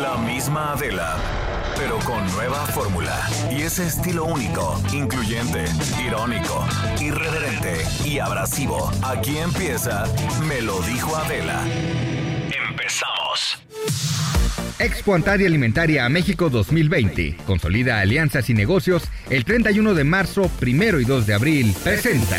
La misma Adela, pero con nueva fórmula. Y ese estilo único, incluyente, irónico, irreverente y abrasivo. Aquí empieza Me lo dijo Adela. Empezamos. Expo Antaria Alimentaria a México 2020. Consolida alianzas y negocios. El 31 de marzo, 1 y 2 de abril. Presenta.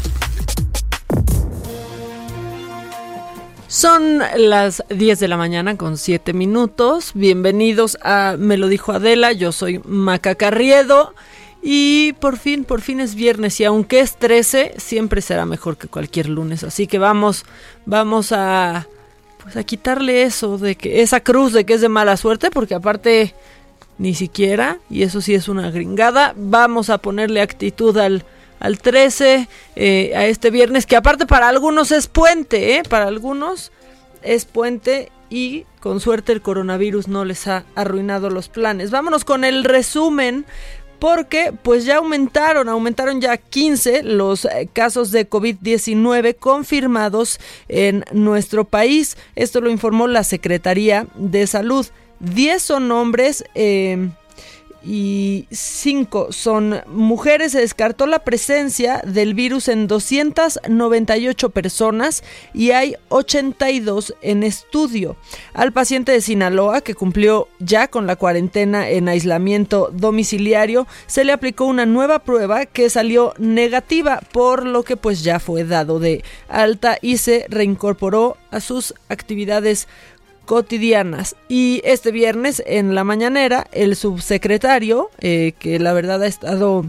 Son las 10 de la mañana con 7 minutos. Bienvenidos a Me lo dijo Adela. Yo soy Maca Carriedo. Y por fin, por fin es viernes. Y aunque es 13, siempre será mejor que cualquier lunes. Así que vamos, vamos a, pues a quitarle eso de que esa cruz de que es de mala suerte, porque aparte ni siquiera, y eso sí es una gringada, vamos a ponerle actitud al al 13, eh, a este viernes, que aparte para algunos es puente, ¿eh? para algunos es puente y con suerte el coronavirus no les ha arruinado los planes. Vámonos con el resumen porque pues ya aumentaron, aumentaron ya 15 los eh, casos de COVID-19 confirmados en nuestro país. Esto lo informó la Secretaría de Salud. 10 son hombres. Eh, y 5 son mujeres. Se descartó la presencia del virus en 298 personas y hay 82 en estudio. Al paciente de Sinaloa, que cumplió ya con la cuarentena en aislamiento domiciliario, se le aplicó una nueva prueba que salió negativa, por lo que pues ya fue dado de alta y se reincorporó a sus actividades cotidianas. Y este viernes en la mañanera, el subsecretario, eh, que la verdad ha estado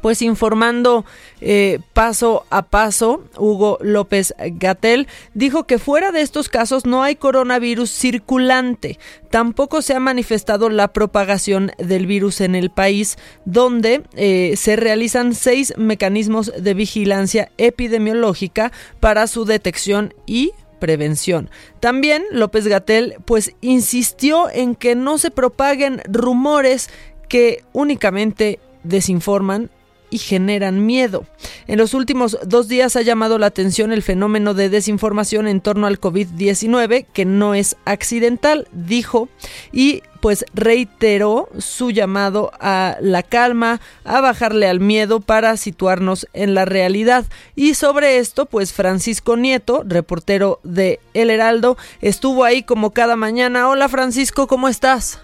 pues informando eh, paso a paso, Hugo López Gatel dijo que fuera de estos casos no hay coronavirus circulante. Tampoco se ha manifestado la propagación del virus en el país, donde eh, se realizan seis mecanismos de vigilancia epidemiológica para su detección y prevención. También López Gatel pues insistió en que no se propaguen rumores que únicamente desinforman y generan miedo. En los últimos dos días ha llamado la atención el fenómeno de desinformación en torno al COVID-19, que no es accidental, dijo, y pues reiteró su llamado a la calma, a bajarle al miedo para situarnos en la realidad. Y sobre esto, pues Francisco Nieto, reportero de El Heraldo, estuvo ahí como cada mañana. Hola Francisco, ¿cómo estás?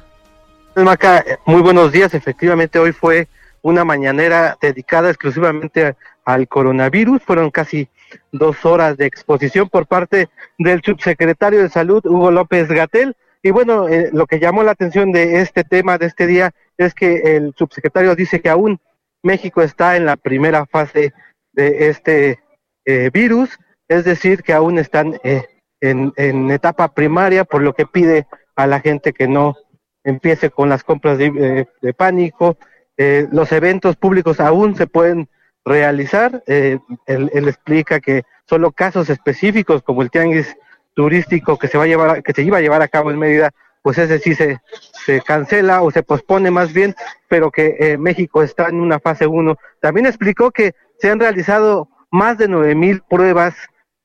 Maca, muy buenos días. Efectivamente, hoy fue una mañanera dedicada exclusivamente al coronavirus. Fueron casi dos horas de exposición por parte del subsecretario de Salud, Hugo López Gatel, y bueno, eh, lo que llamó la atención de este tema, de este día, es que el subsecretario dice que aún México está en la primera fase de este eh, virus, es decir, que aún están eh, en, en, etapa primaria, por lo que pide a la gente que no empiece con las compras de, de pánico. Los eventos públicos aún se pueden realizar. Él, él explica que solo casos específicos como el tianguis turístico que se va a llevar, que se iba a llevar a cabo en Mérida, pues ese sí se, se cancela o se pospone más bien, pero que eh, México está en una fase 1. También explicó que se han realizado más de nueve mil pruebas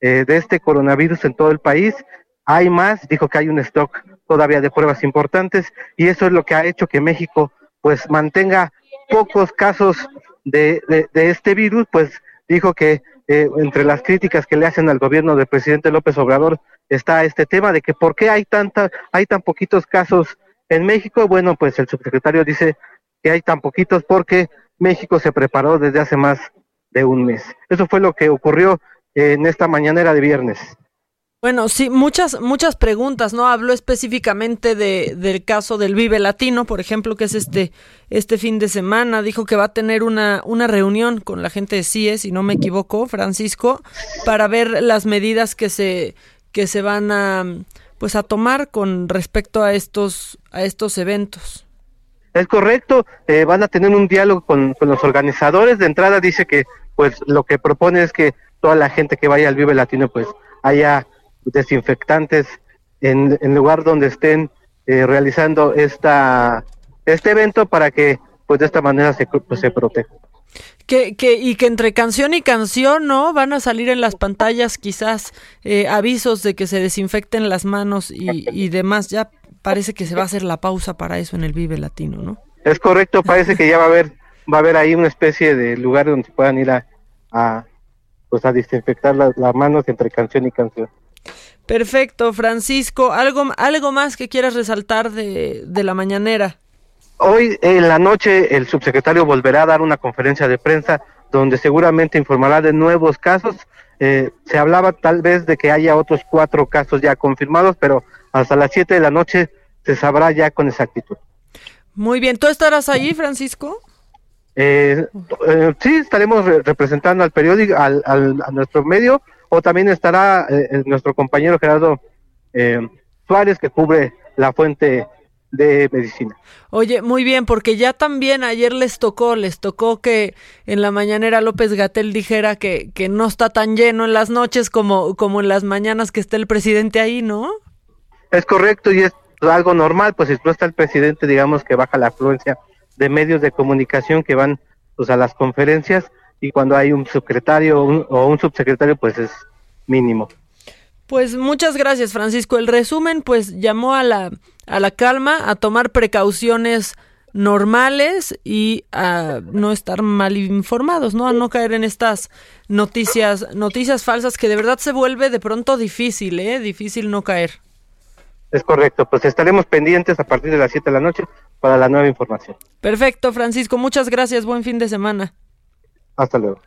eh, de este coronavirus en todo el país. Hay más, dijo que hay un stock todavía de pruebas importantes y eso es lo que ha hecho que México pues mantenga pocos casos de, de, este virus, pues dijo que eh, entre las críticas que le hacen al gobierno del presidente López Obrador está este tema de que por qué hay tanta, hay tan poquitos casos en México. Bueno, pues el subsecretario dice que hay tan poquitos porque México se preparó desde hace más de un mes. Eso fue lo que ocurrió en esta mañanera de viernes. Bueno, sí, muchas, muchas preguntas, ¿no? Habló específicamente de, del caso del Vive Latino, por ejemplo, que es este, este fin de semana. Dijo que va a tener una, una reunión con la gente de CIE, si no me equivoco, Francisco, para ver las medidas que se, que se van a, pues a tomar con respecto a estos, a estos eventos. Es correcto, eh, van a tener un diálogo con, con los organizadores. De entrada dice que, pues, lo que propone es que toda la gente que vaya al Vive Latino, pues, haya desinfectantes en, el lugar donde estén eh, realizando esta este evento para que pues de esta manera se, pues, se proteja. Que, que, y que entre canción y canción, ¿no? Van a salir en las pantallas quizás eh, avisos de que se desinfecten las manos y, y demás. Ya parece que se va a hacer la pausa para eso en el Vive Latino, ¿no? Es correcto, parece que ya va a haber va a haber ahí una especie de lugar donde puedan ir a, a pues a desinfectar las manos entre canción y canción. Perfecto, Francisco. ¿Algo, algo más que quieras resaltar de, de la mañanera? Hoy en la noche el subsecretario volverá a dar una conferencia de prensa donde seguramente informará de nuevos casos. Eh, se hablaba tal vez de que haya otros cuatro casos ya confirmados, pero hasta las siete de la noche se sabrá ya con exactitud. Muy bien, ¿tú estarás ahí, Francisco? Eh, eh, sí, estaremos representando al periódico, al, al, a nuestro medio, o también estará eh, nuestro compañero Gerardo eh, Suárez que cubre la fuente de medicina. Oye, muy bien, porque ya también ayer les tocó, les tocó que en la mañanera López Gatel dijera que, que no está tan lleno en las noches como, como en las mañanas que está el presidente ahí, ¿no? Es correcto y es algo normal, pues si no está el presidente, digamos que baja la afluencia de medios de comunicación que van pues a las conferencias y cuando hay un secretario o un subsecretario pues es mínimo. Pues muchas gracias Francisco. El resumen pues llamó a la, a la calma, a tomar precauciones normales y a no estar mal informados, ¿no? A no caer en estas noticias, noticias falsas que de verdad se vuelve de pronto difícil, ¿eh? Difícil no caer. Es correcto, pues estaremos pendientes a partir de las 7 de la noche para la nueva información. Perfecto, Francisco, muchas gracias, buen fin de semana. Hasta luego.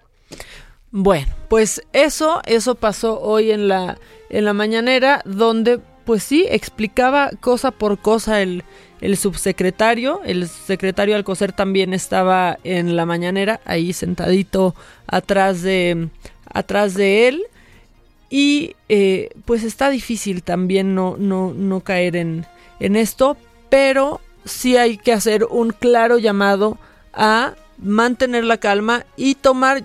Bueno, pues eso, eso pasó hoy en la, en la mañanera, donde pues sí, explicaba cosa por cosa el, el subsecretario. El secretario Alcocer también estaba en la mañanera, ahí sentadito atrás de, atrás de él. Y eh, pues está difícil también no, no, no caer en, en esto, pero sí hay que hacer un claro llamado a mantener la calma y tomar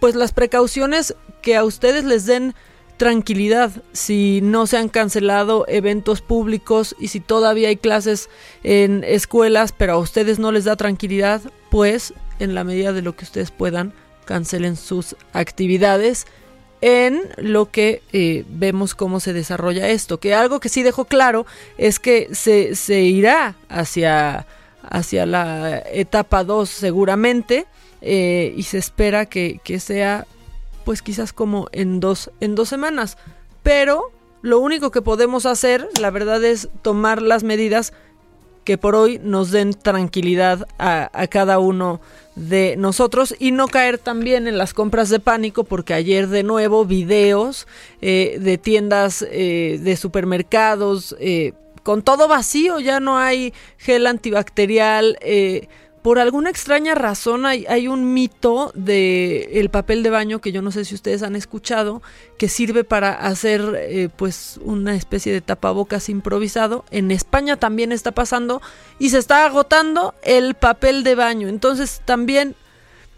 pues las precauciones que a ustedes les den tranquilidad. Si no se han cancelado eventos públicos y si todavía hay clases en escuelas pero a ustedes no les da tranquilidad pues en la medida de lo que ustedes puedan cancelen sus actividades en lo que eh, vemos cómo se desarrolla esto. Que algo que sí dejó claro es que se, se irá hacia hacia la etapa 2 seguramente eh, y se espera que, que, sea pues quizás como en dos, en dos semanas. Pero lo único que podemos hacer, la verdad, es tomar las medidas que por hoy nos den tranquilidad a, a, cada uno de nosotros y no caer también en las compras de pánico porque ayer de nuevo videos eh, de tiendas eh, de supermercados con todo vacío, ya no hay gel antibacterial. Eh, por alguna extraña razón hay, hay un mito de el papel de baño que yo no sé si ustedes han escuchado que sirve para hacer eh, pues una especie de tapabocas improvisado en España también está pasando y se está agotando el papel de baño entonces también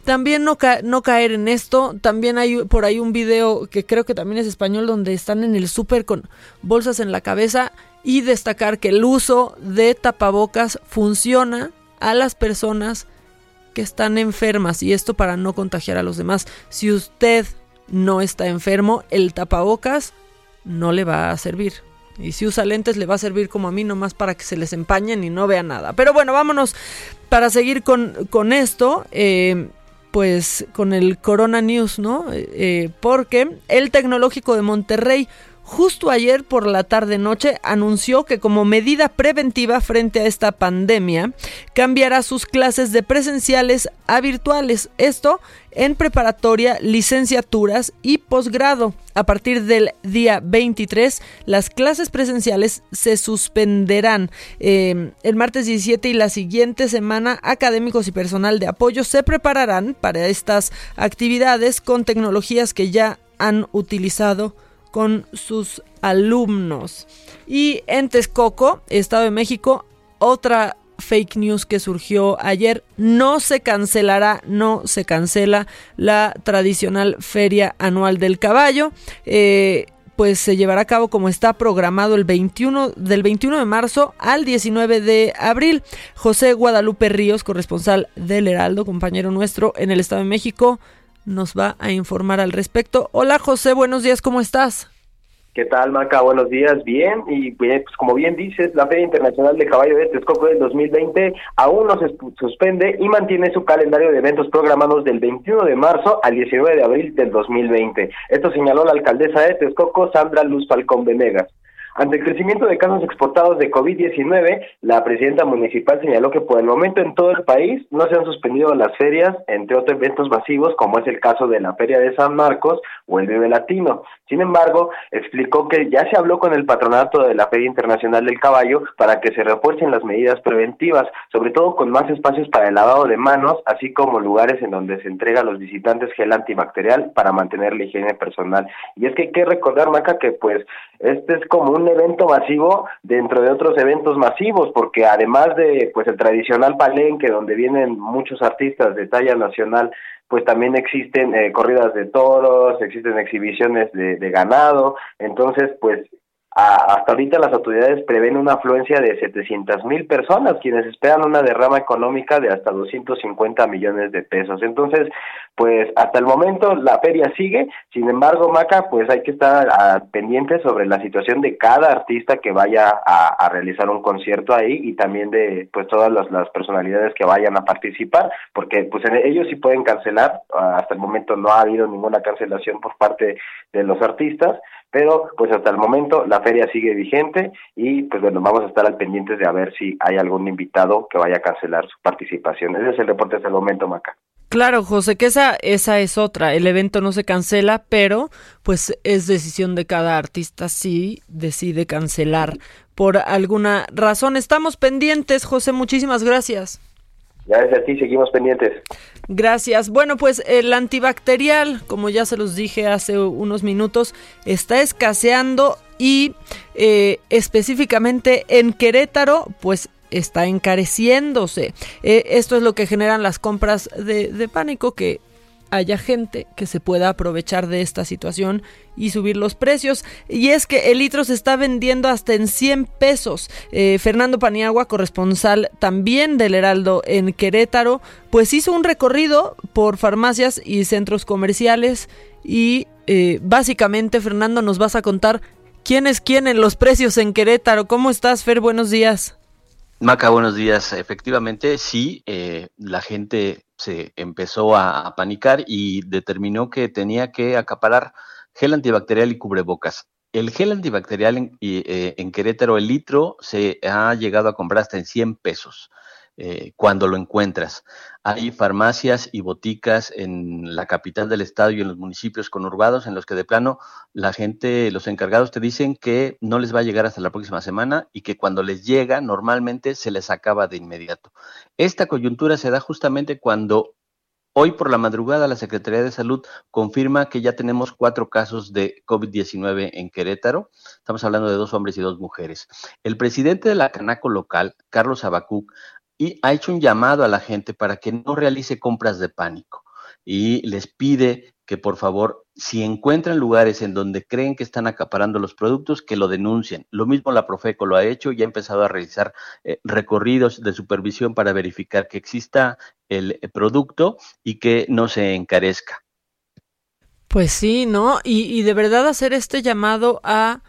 también no, no caer en esto. También hay por ahí un video que creo que también es español donde están en el súper con bolsas en la cabeza y destacar que el uso de tapabocas funciona a las personas que están enfermas y esto para no contagiar a los demás. Si usted no está enfermo, el tapabocas no le va a servir. Y si usa lentes le va a servir como a mí nomás para que se les empañen y no vea nada. Pero bueno, vámonos para seguir con, con esto. Eh, pues con el Corona News, ¿no? Eh, porque el Tecnológico de Monterrey justo ayer por la tarde-noche anunció que como medida preventiva frente a esta pandemia, cambiará sus clases de presenciales a virtuales. Esto en preparatoria, licenciaturas y posgrado. A partir del día 23, las clases presenciales se suspenderán. Eh, el martes 17 y la siguiente semana, académicos y personal de apoyo se prepararán para estas actividades con tecnologías que ya han utilizado con sus alumnos. Y en Texcoco, Estado de México, otra fake news que surgió ayer. No se cancelará, no se cancela la tradicional feria anual del caballo. Eh, pues se llevará a cabo como está programado el 21 del 21 de marzo al 19 de abril. José Guadalupe Ríos, corresponsal del Heraldo, compañero nuestro en el Estado de México, nos va a informar al respecto. Hola José, buenos días, ¿cómo estás? ¿Qué tal, Maca? Buenos días, bien. Y pues como bien dices, la Feria Internacional de Caballo de Texcoco del 2020 aún no se suspende y mantiene su calendario de eventos programados del 21 de marzo al 19 de abril del 2020. Esto señaló la alcaldesa de Texcoco, Sandra Luz Falcón Venegas. Ante el crecimiento de casos exportados de COVID-19, la presidenta municipal señaló que por el momento en todo el país no se han suspendido las ferias, entre otros eventos masivos, como es el caso de la Feria de San Marcos o el Vive Latino. Sin embargo, explicó que ya se habló con el patronato de la Feria Internacional del Caballo para que se refuercen las medidas preventivas, sobre todo con más espacios para el lavado de manos, así como lugares en donde se entrega a los visitantes gel antibacterial para mantener la higiene personal. Y es que hay que recordar, Maca, que pues este es como un evento masivo dentro de otros eventos masivos, porque además de pues el tradicional palenque donde vienen muchos artistas de talla nacional, pues también existen eh, corridas de toros, existen exhibiciones de, de ganado, entonces pues hasta ahorita las autoridades prevén una afluencia de 700 mil personas, quienes esperan una derrama económica de hasta 250 millones de pesos. Entonces, pues hasta el momento la feria sigue, sin embargo, Maca, pues hay que estar pendiente sobre la situación de cada artista que vaya a, realizar un concierto ahí y también de pues todas las, las, personalidades que vayan a participar, porque pues ellos sí pueden cancelar, ah, hasta el momento no ha habido ninguna cancelación por parte de los artistas, pero pues hasta el momento la feria sigue vigente y pues bueno, vamos a estar al pendiente de a ver si hay algún invitado que vaya a cancelar su participación. Ese es el reporte hasta el momento, Maca. Claro, José, que esa, esa es otra. El evento no se cancela, pero pues es decisión de cada artista si decide cancelar por alguna razón. Estamos pendientes, José, muchísimas gracias. Gracias a ti, seguimos pendientes. Gracias. Bueno, pues el antibacterial, como ya se los dije hace unos minutos, está escaseando y eh, específicamente en Querétaro, pues está encareciéndose. Eh, esto es lo que generan las compras de, de pánico que haya gente que se pueda aprovechar de esta situación y subir los precios. Y es que el litro se está vendiendo hasta en 100 pesos. Eh, Fernando Paniagua, corresponsal también del Heraldo en Querétaro, pues hizo un recorrido por farmacias y centros comerciales y eh, básicamente, Fernando, nos vas a contar quién es quién en los precios en Querétaro. ¿Cómo estás, Fer? Buenos días. Maca, buenos días. Efectivamente, sí, eh, la gente se empezó a, panicar y determinó que tenía que acaparar gel antibacterial y cubrebocas. El gel antibacterial en, eh, en Querétaro, el litro, se ha llegado a comprar hasta en 100 pesos. Eh, cuando lo encuentras. Hay farmacias y boticas en la capital del estado y en los municipios conurbados en los que de plano la gente, los encargados te dicen que no les va a llegar hasta la próxima semana y que cuando les llega normalmente se les acaba de inmediato. Esta coyuntura se da justamente cuando Hoy por la madrugada la Secretaría de Salud confirma que ya tenemos cuatro casos de COVID-19 en Querétaro. Estamos hablando de dos hombres y dos mujeres. El presidente de la Canaco local, Carlos Abacuc, y ha hecho un llamado a la gente para que no realice compras de pánico y les pide que por favor, si encuentran lugares en donde creen que están acaparando los productos, que lo denuncien. Lo mismo la Profeco lo ha hecho y ha empezado a realizar eh, recorridos de supervisión para verificar que exista el eh, producto y que no se encarezca. Pues sí, ¿no? Y, y de verdad hacer este llamado a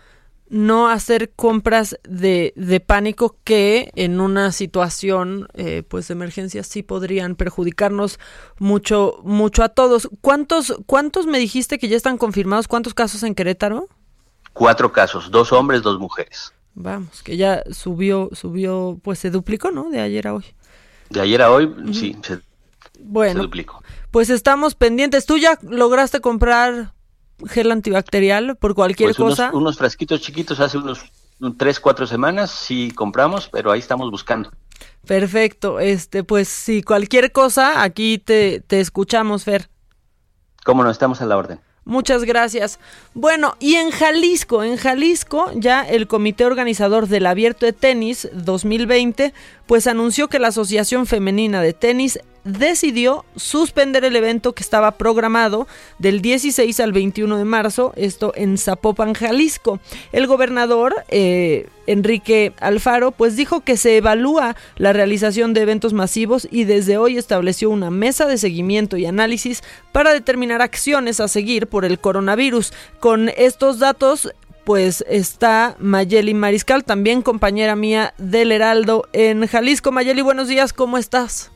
no hacer compras de, de pánico que en una situación eh, pues de emergencia sí podrían perjudicarnos mucho mucho a todos. ¿Cuántos cuántos me dijiste que ya están confirmados? ¿Cuántos casos en Querétaro? Cuatro casos, dos hombres, dos mujeres. Vamos, que ya subió subió pues se duplicó, ¿no? De ayer a hoy. De ayer a hoy sí se, bueno, se duplicó. Pues estamos pendientes. ¿Tú ya lograste comprar gel antibacterial por cualquier Pues unos, cosa? unos frasquitos chiquitos hace unos tres, cuatro semanas sí compramos, pero ahí estamos buscando. Perfecto. Este, pues si cualquier cosa, aquí te, te escuchamos, Fer. ¿Cómo no? Estamos a la orden. Muchas gracias. Bueno, y en Jalisco, en Jalisco ya el comité organizador del Abierto de Tenis 2020 pues anunció que la Asociación Femenina de Tenis decidió suspender el evento que estaba programado del 16 al 21 de marzo, esto en Zapopan, Jalisco. El gobernador eh, Enrique Alfaro pues dijo que se evalúa la realización de eventos masivos y desde hoy estableció una mesa de seguimiento y análisis para determinar acciones a seguir por el coronavirus. Con estos datos pues está Mayeli Mariscal, también compañera mía del Heraldo en Jalisco. Mayeli, buenos días, ¿cómo estás?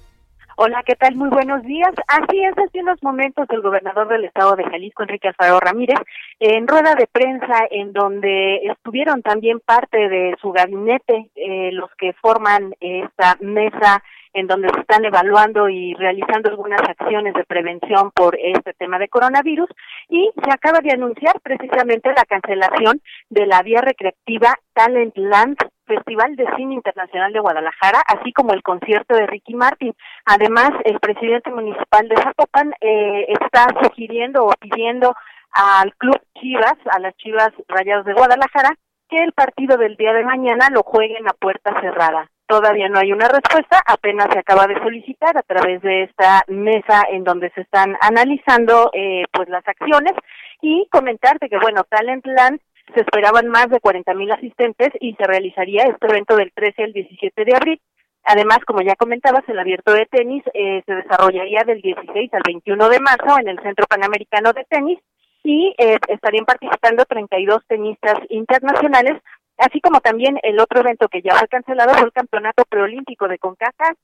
Hola, ¿qué tal? Muy buenos días. Así es, hace unos momentos el gobernador del estado de Jalisco, Enrique Alfaro Ramírez, en rueda de prensa en donde estuvieron también parte de su gabinete, eh, los que forman esta mesa en donde se están evaluando y realizando algunas acciones de prevención por este tema de coronavirus y se acaba de anunciar precisamente la cancelación de la vía recreativa Talentland Festival de Cine Internacional de Guadalajara, así como el concierto de Ricky Martin. Además, el presidente municipal de Zapopan eh, está sugiriendo o pidiendo al Club Chivas, a las Chivas Rayados de Guadalajara, que el partido del día de mañana lo jueguen a puerta cerrada. Todavía no hay una respuesta, apenas se acaba de solicitar a través de esta mesa en donde se están analizando eh, pues las acciones y comentarte que bueno, Talentland se esperaban más de 40 mil asistentes y se realizaría este evento del 13 al 17 de abril. Además, como ya comentabas, el abierto de tenis eh, se desarrollaría del 16 al 21 de marzo en el Centro Panamericano de Tenis y eh, estarían participando 32 tenistas internacionales, así como también el otro evento que ya fue cancelado fue el Campeonato Preolímpico de CONCACAF,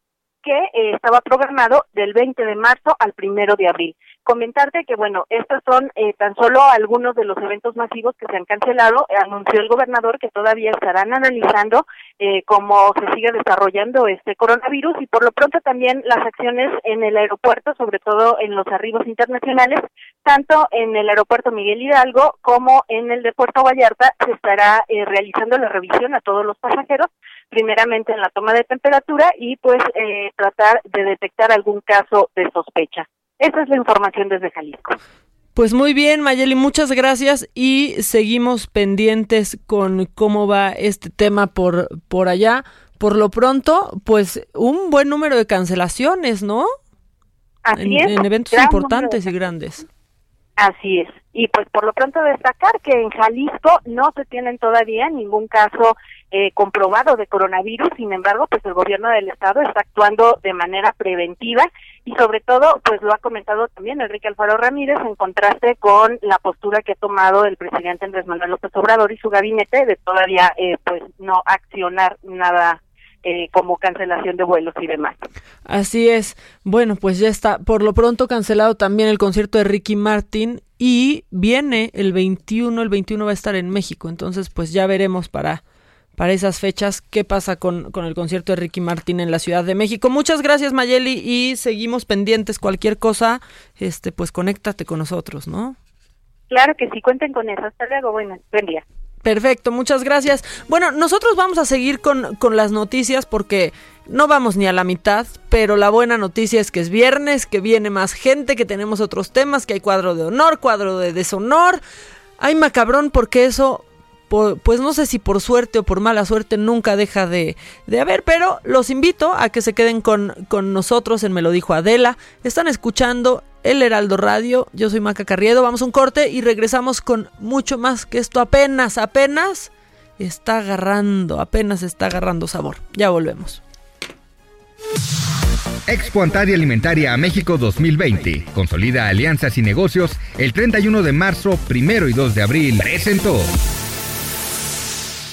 que eh, estaba programado del 20 de marzo al primero de abril. Comentarte que, bueno, estos son eh, tan solo algunos de los eventos masivos que se han cancelado. Eh, anunció el gobernador que todavía estarán analizando eh, cómo se sigue desarrollando este coronavirus y por lo pronto también las acciones en el aeropuerto, sobre todo en los arribos internacionales, tanto en el aeropuerto Miguel Hidalgo como en el de Puerto Vallarta, se estará eh, realizando la revisión a todos los pasajeros primeramente en la toma de temperatura y pues eh, tratar de detectar algún caso de sospecha. Esa es la información desde Jalisco. Pues muy bien, Mayeli, muchas gracias y seguimos pendientes con cómo va este tema por, por allá. Por lo pronto, pues un buen número de cancelaciones, ¿no? Así en, es. en eventos importantes y grandes. Así es. Y pues por lo pronto destacar que en Jalisco no se tienen todavía ningún caso eh, comprobado de coronavirus, sin embargo, pues el gobierno del estado está actuando de manera preventiva y sobre todo, pues lo ha comentado también Enrique Alfaro Ramírez en contraste con la postura que ha tomado el presidente Andrés Manuel López Obrador y su gabinete de todavía eh, pues no accionar nada eh, como cancelación de vuelos y demás. Así es. Bueno, pues ya está por lo pronto cancelado también el concierto de Ricky Martin y viene el 21, el 21 va a estar en México, entonces pues ya veremos para para esas fechas qué pasa con, con el concierto de Ricky Martin en la Ciudad de México. Muchas gracias Mayeli y seguimos pendientes cualquier cosa, este pues conéctate con nosotros, ¿no? Claro que sí, cuenten con eso. Hasta luego, bueno, buen día. Perfecto, muchas gracias. Bueno, nosotros vamos a seguir con, con las noticias porque no vamos ni a la mitad, pero la buena noticia es que es viernes, que viene más gente, que tenemos otros temas, que hay cuadro de honor, cuadro de deshonor. Hay macabrón porque eso, pues no sé si por suerte o por mala suerte nunca deja de, de haber, pero los invito a que se queden con, con nosotros en Me lo dijo Adela. Están escuchando el Heraldo Radio. Yo soy Maca Carriedo. Vamos a un corte y regresamos con mucho más que esto apenas, apenas está agarrando, apenas está agarrando sabor. Ya volvemos. Expo Antaria Alimentaria a México 2020. Consolida alianzas y negocios. El 31 de marzo, primero y 2 de abril. Presentó.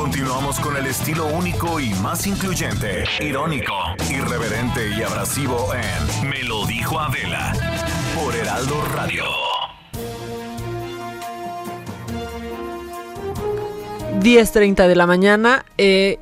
Continuamos con el estilo único y más incluyente, irónico, irreverente y abrasivo en Me lo dijo Adela por Heraldo Radio. 10.30 de la mañana. Eh,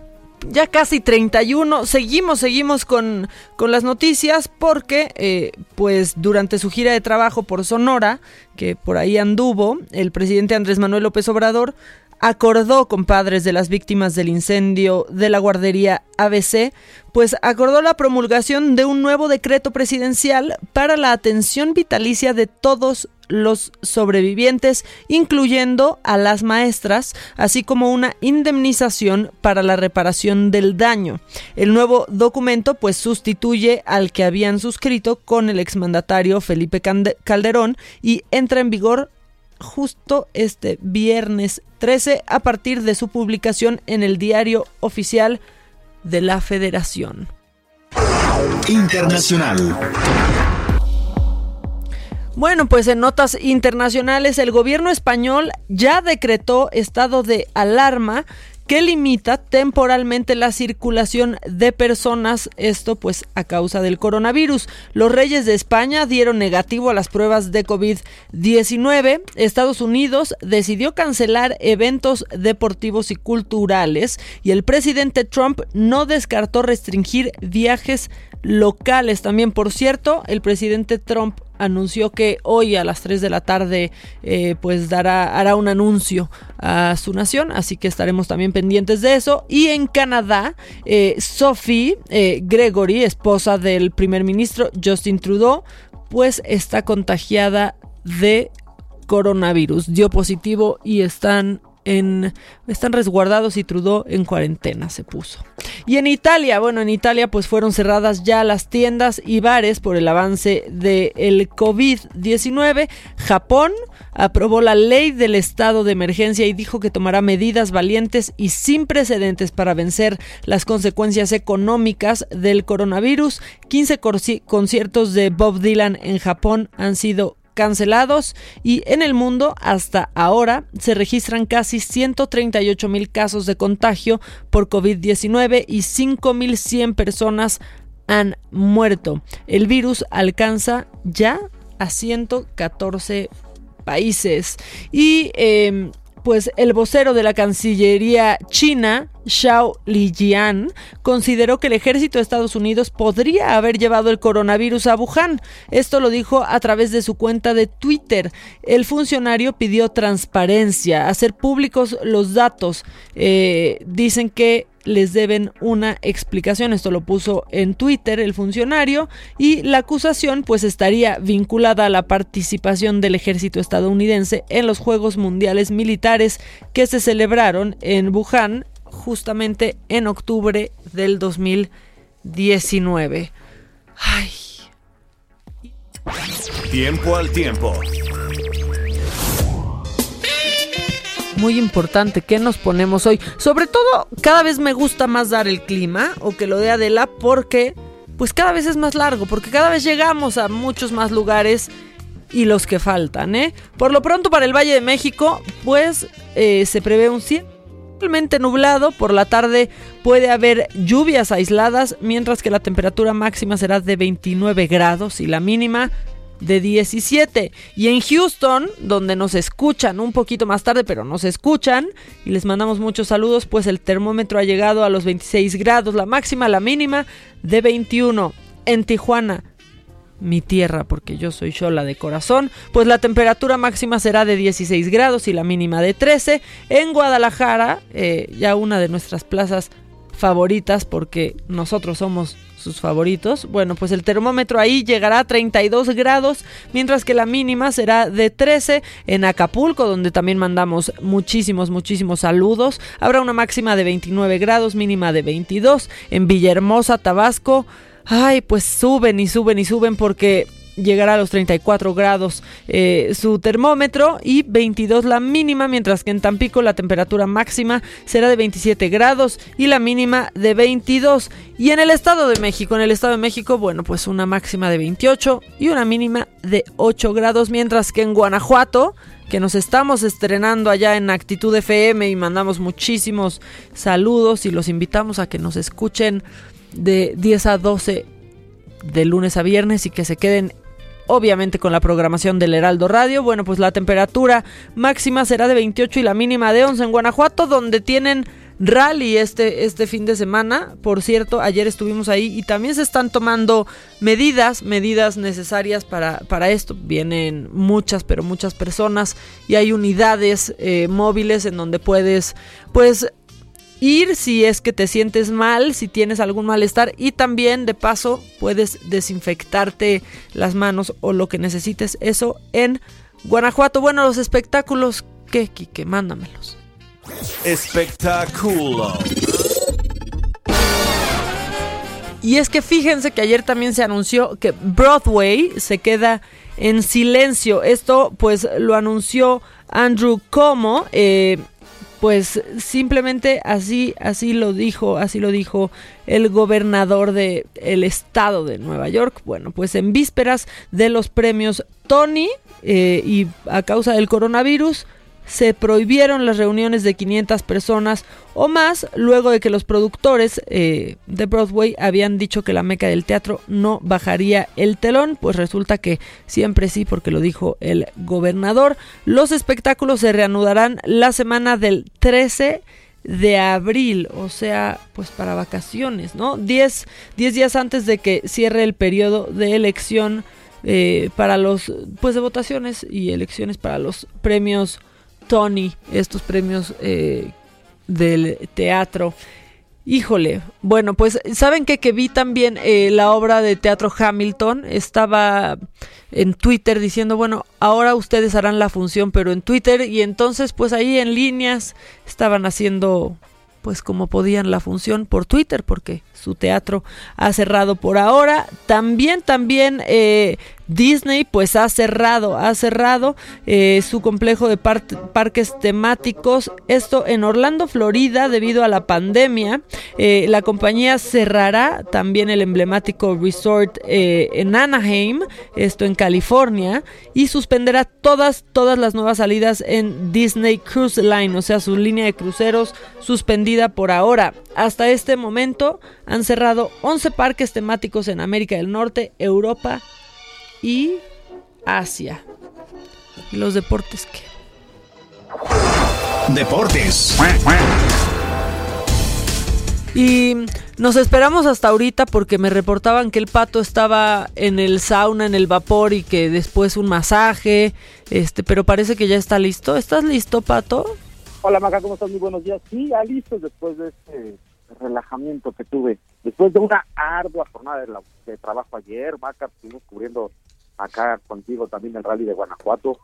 ya casi 31. Seguimos, seguimos con, con las noticias porque, eh, pues, durante su gira de trabajo por Sonora, que por ahí anduvo, el presidente Andrés Manuel López Obrador acordó con padres de las víctimas del incendio de la guardería ABC, pues acordó la promulgación de un nuevo decreto presidencial para la atención vitalicia de todos los sobrevivientes, incluyendo a las maestras, así como una indemnización para la reparación del daño. El nuevo documento pues sustituye al que habían suscrito con el exmandatario Felipe Calderón y entra en vigor justo este viernes 13 a partir de su publicación en el diario oficial de la Federación. Internacional. Bueno, pues en notas internacionales, el gobierno español ya decretó estado de alarma que limita temporalmente la circulación de personas, esto pues a causa del coronavirus. Los reyes de España dieron negativo a las pruebas de COVID-19. Estados Unidos decidió cancelar eventos deportivos y culturales y el presidente Trump no descartó restringir viajes locales. También, por cierto, el presidente Trump anunció que hoy a las 3 de la tarde eh, pues dará, hará un anuncio a su nación, así que estaremos también pendientes de eso. Y en Canadá, eh, Sophie eh, Gregory, esposa del primer ministro Justin Trudeau, pues está contagiada de coronavirus, dio positivo y están están resguardados y Trudeau en cuarentena se puso. Y en Italia, bueno, en Italia pues fueron cerradas ya las tiendas y bares por el avance del COVID-19. Japón aprobó la ley del estado de emergencia y dijo que tomará medidas valientes y sin precedentes para vencer las consecuencias económicas del coronavirus. 15 conciertos de Bob Dylan en Japón han sido cancelados y en el mundo hasta ahora se registran casi 138 mil casos de contagio por COVID-19 y 5.100 personas han muerto. El virus alcanza ya a 114 países y em, pues el vocero de la Cancillería china, Xiao Lijian, consideró que el ejército de Estados Unidos podría haber llevado el coronavirus a Wuhan. Esto lo dijo a través de su cuenta de Twitter. El funcionario pidió transparencia, hacer públicos los datos. Eh, dicen que les deben una explicación. Esto lo puso en Twitter el funcionario y la acusación pues estaría vinculada a la participación del ejército estadounidense en los Juegos Mundiales Militares que se celebraron en Wuhan justamente en octubre del 2019. Ay. Tiempo al tiempo muy importante ¿qué nos ponemos hoy. Sobre todo, cada vez me gusta más dar el clima o que lo dé Adela porque pues cada vez es más largo, porque cada vez llegamos a muchos más lugares y los que faltan, ¿eh? Por lo pronto para el Valle de México, pues eh, se prevé un cielo nublado, por la tarde puede haber lluvias aisladas, mientras que la temperatura máxima será de 29 grados y la mínima de 17. Y en Houston, donde nos escuchan un poquito más tarde, pero nos escuchan, y les mandamos muchos saludos, pues el termómetro ha llegado a los 26 grados, la máxima, la mínima de 21. En Tijuana, mi tierra, porque yo soy Shola de corazón, pues la temperatura máxima será de 16 grados y la mínima de 13. En Guadalajara, eh, ya una de nuestras plazas favoritas porque nosotros somos sus favoritos. Bueno, pues el termómetro ahí llegará a 32 grados, mientras que la mínima será de 13 en Acapulco, donde también mandamos muchísimos, muchísimos saludos. Habrá una máxima de 29 grados, mínima de 22 en Villahermosa, Tabasco. Ay, pues suben y suben y suben porque llegará a los 34 grados eh, su termómetro y 22 la mínima, mientras que en Tampico la temperatura máxima será de 27 grados y la mínima de 22. Y en el Estado de México, en el Estado de México, bueno, pues una máxima de 28 y una mínima de 8 grados, mientras que en Guanajuato que nos estamos estrenando allá en Actitud FM y mandamos muchísimos saludos y los invitamos a que nos escuchen de 10 a 12 de lunes a viernes y que se queden obviamente con la programación del Heraldo Radio. Bueno, pues la temperatura máxima será de 28 y la mínima de 11 en Guanajuato, donde tienen rally este, este fin de semana. Por cierto, ayer estuvimos ahí y también se están tomando medidas, medidas necesarias para, para esto. Vienen muchas, pero muchas personas y hay unidades eh, móviles en donde puedes, pues, ir si es que te sientes mal, si tienes algún malestar y también de paso puedes desinfectarte las manos o lo que necesites. Eso en Guanajuato. Bueno, los espectáculos, ¿qué, Kike? Mándamelos. Espectáculo. Y es que fíjense que ayer también se anunció que Broadway se queda en silencio. Esto pues lo anunció Andrew Como. Eh, pues simplemente así así lo dijo así lo dijo el gobernador de el estado de Nueva York. Bueno pues en vísperas de los premios Tony eh, y a causa del coronavirus se prohibieron las reuniones de 500 personas o más luego de que los productores eh, de Broadway habían dicho que la meca del teatro no bajaría el telón, pues resulta que siempre sí, porque lo dijo el gobernador. Los espectáculos se reanudarán la semana del 13 de abril, o sea, pues para vacaciones, ¿no? 10, días antes de que cierre el periodo de elección eh, para los, pues de votaciones y elecciones para los premios Tony, estos premios eh, del teatro. Híjole, bueno, pues saben que, que vi también eh, la obra de teatro Hamilton, estaba en Twitter diciendo, bueno, ahora ustedes harán la función, pero en Twitter y entonces pues ahí en líneas estaban haciendo pues como podían la función por Twitter, porque su teatro ha cerrado por ahora. También, también eh, Disney pues ha cerrado, ha cerrado eh, su complejo de parques temáticos. Esto en Orlando, Florida, debido a la pandemia. Eh, la compañía cerrará también el emblemático resort en Anaheim, esto en California, y suspenderá todas, todas las nuevas salidas en Disney Cruise Line, o sea, su línea de cruceros suspendida por ahora. Hasta este momento han cerrado 11 parques temáticos en América del Norte, Europa y Asia. ¿Y los deportes qué? Deportes. Y nos esperamos hasta ahorita porque me reportaban que el pato estaba en el sauna, en el vapor y que después un masaje, este, pero parece que ya está listo. ¿Estás listo, pato? Hola Maca, ¿cómo estás? Muy buenos días. Sí, ya listo después de este relajamiento que tuve. Después de una ardua jornada de, trabajo ayer, Maca, estuvimos cubriendo acá contigo también el rally de Guanajuato.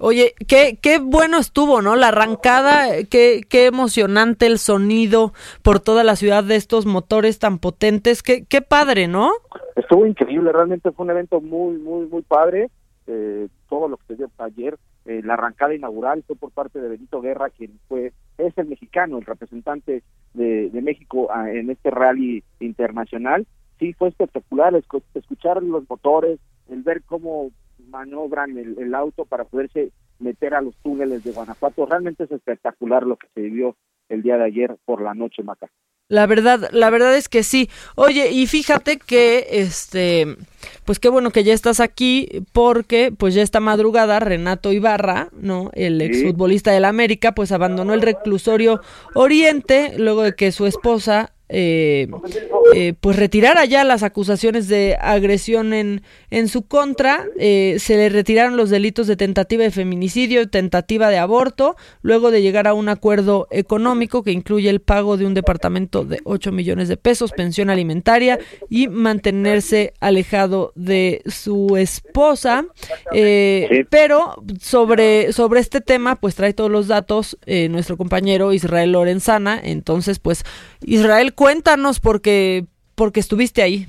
Oye, qué, qué bueno estuvo, ¿no? La arrancada, qué, qué emocionante el sonido por toda la ciudad de estos motores tan potentes, qué, qué padre, ¿no? Estuvo increíble, realmente fue un evento muy, muy, muy padre. Eh, todo lo que se dio ayer, eh, la arrancada inaugural fue por parte de Benito Guerra, quien fue es el mexicano, el representante de, México ah, en este rally internacional. Sí, fue espectacular escuchar los motores, el ver cómo maniobran el, el auto para poderse meter a los túneles de Guanajuato. Realmente es espectacular lo que se vivió el día de ayer por la noche, Maca. La verdad, la verdad es que sí. Oye, y fíjate que este, pues qué bueno que ya estás aquí, porque pues ya esta madrugada Renato Ibarra, ¿no? El exfutbolista del América, pues abandonó el reclusorio Oriente luego de que su esposa eh, eh, pues retirara ya las acusaciones de agresión en, en su contra. Eh, se le retiraron los delitos de tentativa de feminicidio y tentativa de aborto, luego de llegar a un acuerdo económico que incluye el pago de un departamento de 8 millones de pesos, pensión alimentaria y mantenerse alejado de su esposa. Pero sobre, sobre este tema, pues trae todos los datos nuestro compañero Israel Lorenzana. Entonces, pues, Israel, cuéntanos porque, porque estuviste ahí.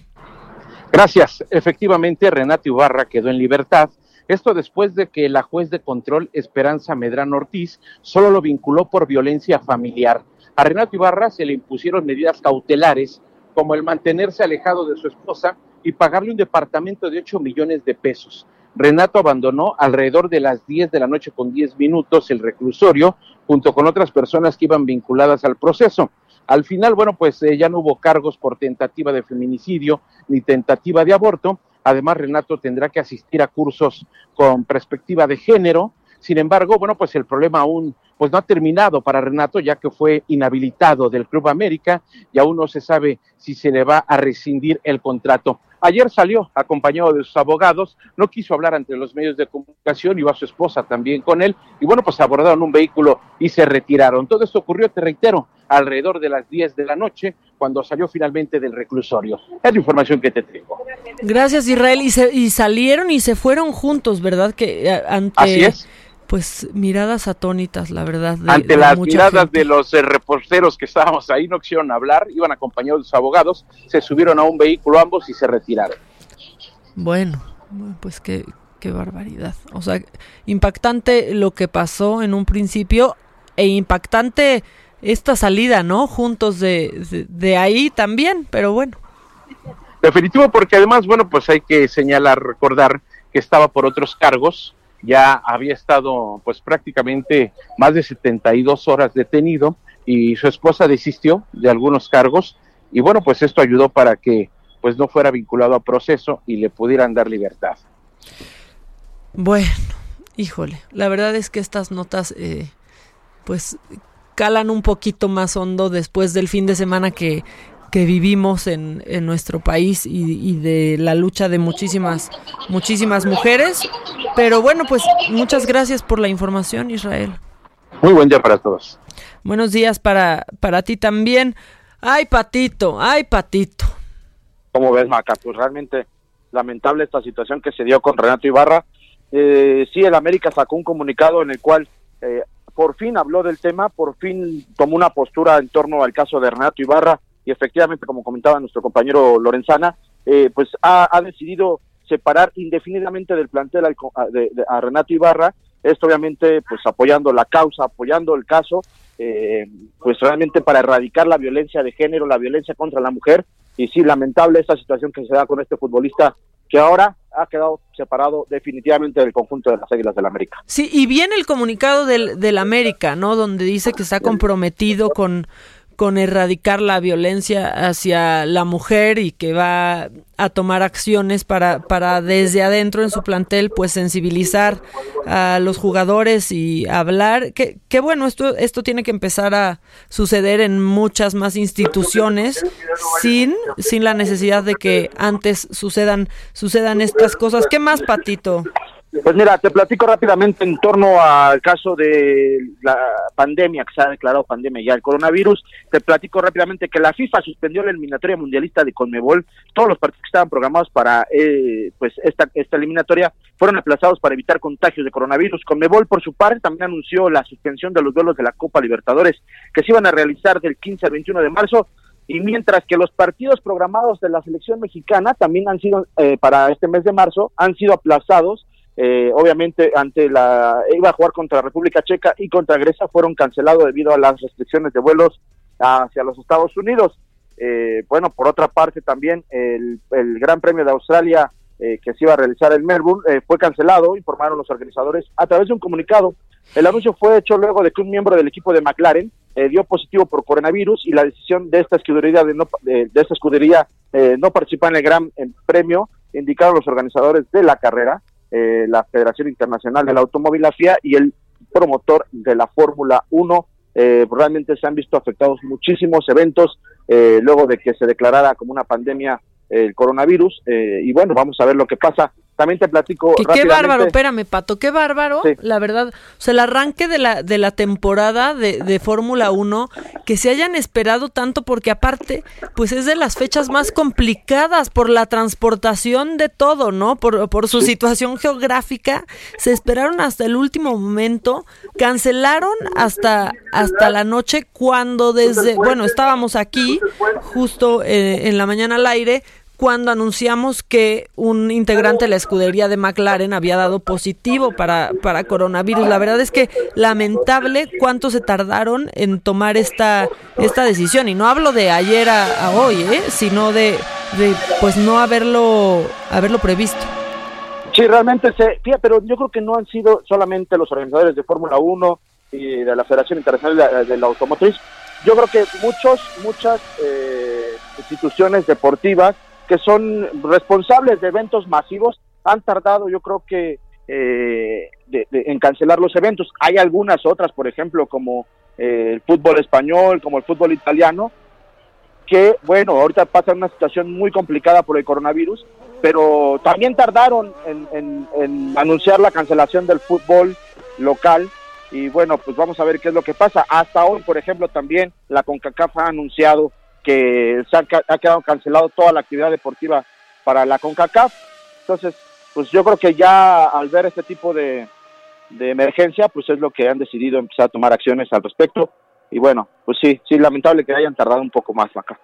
Gracias. Efectivamente, Renato Ibarra quedó en libertad. Esto después de que la juez de control Esperanza Medrano Ortiz solo lo vinculó por violencia familiar. A Renato Ibarra se le impusieron medidas cautelares como el mantenerse alejado de su esposa y pagarle un departamento de 8 millones de pesos. Renato abandonó alrededor de las 10 de la noche con 10 minutos el reclusorio junto con otras personas que iban vinculadas al proceso. Al final, bueno, pues eh, ya no hubo cargos por tentativa de feminicidio ni tentativa de aborto. Además, Renato tendrá que asistir a cursos con perspectiva de género. Sin embargo, bueno, pues el problema aún pues no ha terminado para Renato, ya que fue inhabilitado del Club América y aún no se sabe si se le va a rescindir el contrato. Ayer salió acompañado de sus abogados, no quiso hablar ante los medios de comunicación, iba su esposa también con él, y bueno, pues abordaron un vehículo y se retiraron. Todo esto ocurrió, te reitero, alrededor de las 10 de la noche, cuando salió finalmente del reclusorio. Es la información que te tengo. Gracias, Israel. Y, se, y salieron y se fueron juntos, ¿verdad? Que eh, ante... Así es pues miradas atónitas, la verdad. Ante las miradas de los eh, reporteros que estábamos ahí, no quisieron hablar, iban acompañados de sus abogados, se subieron a un vehículo ambos y se retiraron. Bueno, pues qué, qué barbaridad. O sea, impactante lo que pasó en un principio e impactante esta salida, ¿no? Juntos de, de, ahí también, pero bueno. Definitivo, porque además, bueno, pues hay que señalar, recordar que estaba por otros cargos, ya había estado pues prácticamente más de 72 horas detenido y su esposa desistió de algunos cargos y bueno, pues esto ayudó para que pues no fuera vinculado a proceso y le pudieran dar libertad. Bueno, híjole, la verdad es que estas notas eh, pues calan un poquito más hondo después del fin de semana que, que vivimos en, en nuestro país y, de la lucha de muchísimas, muchísimas mujeres. Pero bueno, pues muchas gracias por la información, Israel. Muy buen día para todos. Buenos días para, para ti también. Ay, Patito, ay, Patito. ¿Cómo ves, Maca? Pues realmente lamentable esta situación que se dio con Renato Ibarra. Eh, sí, el América sacó un comunicado en el cual eh, por fin habló del tema, por fin tomó una postura en torno al caso de Renato Ibarra y efectivamente, como comentaba nuestro compañero Lorenzana, eh, pues ha, decidido separar indefinidamente del plantel a, Renato Ibarra, esto obviamente pues apoyando la causa, apoyando el caso, eh, pues realmente para erradicar la violencia de género, la violencia contra la mujer, y sí, lamentable esta situación que se da con este futbolista que ahora ha quedado separado definitivamente del conjunto de las Águilas del América. Sí, y viene el comunicado del, del América, ¿no? Donde dice que está comprometido con con erradicar la violencia hacia la mujer y que va a tomar acciones para, para desde adentro en su plantel pues sensibilizar a los jugadores y hablar. Que, que bueno esto esto tiene que empezar a suceder en muchas más instituciones sin sin la necesidad de que antes sucedan sucedan estas cosas. Qué más patito pues mira, te platico rápidamente en torno al caso de la pandemia, que se ha declarado pandemia ya el coronavirus. Te platico rápidamente que la FIFA suspendió la eliminatoria mundialista de Conmebol. Todos los partidos que estaban programados para eh, pues esta, esta eliminatoria fueron aplazados para evitar contagios de coronavirus. Conmebol, por su parte, también anunció la suspensión de los duelos de la Copa Libertadores, que se iban a realizar del 15 al 21 de marzo y mientras que los partidos programados de la selección mexicana también han sido eh, para este mes de marzo han sido aplazados eh, obviamente ante la iba a jugar contra República Checa y contra Grecia fueron cancelados debido a las restricciones de vuelos hacia los Estados Unidos. Eh, bueno, por otra parte también el, Gran Premio de Australia eh, que se iba a realizar en Melbourne fue cancelado, informaron los organizadores a través de un comunicado. El anuncio fue hecho luego de que un miembro del equipo de McLaren dio positivo por coronavirus y la decisión de esta escudería de, no, de, esta escudería no participar en el Gran Premio indicaron los organizadores de la carrera eh, la Federación Internacional del Automóvil, la FIA, y el promotor de la Fórmula 1. Eh, realmente se han visto afectados muchísimos eventos eh, luego de que se declarara como una pandemia el coronavirus. Eh, y bueno, vamos a ver lo que pasa. También te platico. Que qué bárbaro, espérame, Pato, qué bárbaro, la verdad. O sea, el arranque de la, de la temporada de, de Fórmula 1, que se hayan esperado tanto, porque aparte, pues es de las fechas más complicadas por la transportación de todo, ¿no? Por, por su situación geográfica. Se esperaron hasta el último momento, cancelaron hasta, hasta la noche, cuando desde, bueno, estábamos aquí, justo eh, en la mañana al aire cuando anunciamos que un integrante de la escudería de McLaren había dado positivo para, para coronavirus. La verdad es que lamentable cuánto se tardaron en tomar esta, esta decisión. Y no hablo de ayer a, hoy, ¿eh? sino de, de pues no haberlo, haberlo previsto. Sí, realmente se, pero yo creo que no han sido solamente los organizadores de Fórmula 1 y de la Federación Internacional de la, Automotriz. Yo creo que muchos, muchas eh, instituciones deportivas que son responsables de eventos masivos han tardado, yo creo que, eh, en cancelar los eventos. Hay algunas otras, por ejemplo, como eh, el fútbol español, como el fútbol italiano, que, bueno, ahorita pasa una situación muy complicada por el coronavirus, pero también tardaron en, en anunciar la cancelación del fútbol local y bueno, pues vamos a ver qué es lo que pasa. Hasta hoy, por ejemplo, también la CONCACAF ha anunciado que se ha, quedado cancelado toda la actividad deportiva para la CONCACAF. Entonces, pues yo creo que ya al ver este tipo de, de emergencia, pues es lo que han decidido empezar a tomar acciones al respecto. Y bueno, pues sí, sí, lamentable que hayan tardado un poco más acá.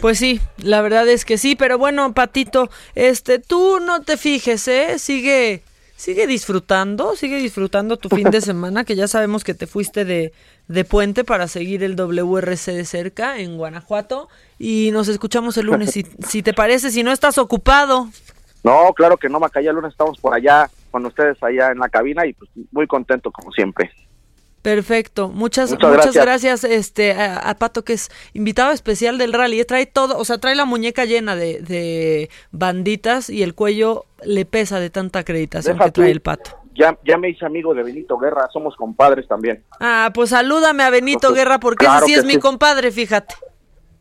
Pues sí, la verdad es que sí, pero bueno, Patito, este, tú no te fijes, ¿eh? Sigue sigue disfrutando, sigue disfrutando tu fin de semana, que ya sabemos que te fuiste de, de puente para seguir el WRC de cerca en Guanajuato. Y nos escuchamos el lunes, si, si te parece, si no estás ocupado. No, claro que no, Macaya, el lunes estamos por allá con ustedes allá en la cabina y pues muy contento como siempre. Perfecto, muchas muchas, gracias, este a, Pato que es invitado especial del rally, trae todo, o sea, trae la muñeca llena de, de banditas y el cuello le pesa de tanta acreditación que trae el Pato. Ya, ya me hice amigo de Benito Guerra, somos compadres también. Ah, pues salúdame a Benito Guerra porque ese sí es mi compadre, fíjate.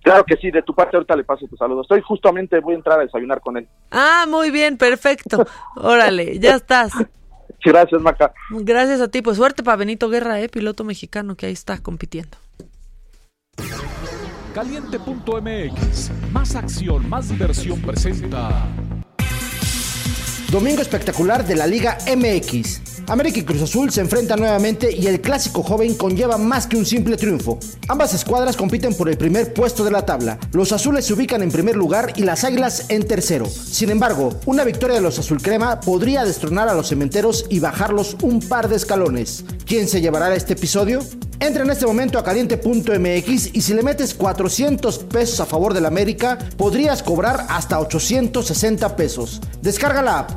Claro que sí, de tu parte ahorita le paso tu saludo. Estoy justamente, voy a entrar a desayunar con él. Ah, muy bien, perfecto. Órale, ya estás. Gracias, Maca. Gracias a ti. Pues suerte para Benito Guerra, eh, piloto mexicano que ahí está compitiendo. Caliente.mx, más acción, más diversión presenta. Domingo espectacular de la Liga MX. América y Cruz Azul se enfrentan nuevamente y el clásico joven conlleva más que un simple triunfo. Ambas escuadras compiten por el primer puesto de la tabla. Los azules se ubican en primer lugar y las águilas en tercero. Sin embargo, una victoria de los azul crema podría destronar a los cementeros y bajarlos un par de escalones. ¿Quién se llevará este episodio? Entra en este momento a caliente.mx y si le metes 400 pesos a favor del América, podrías cobrar hasta 860 pesos. Descarga la app,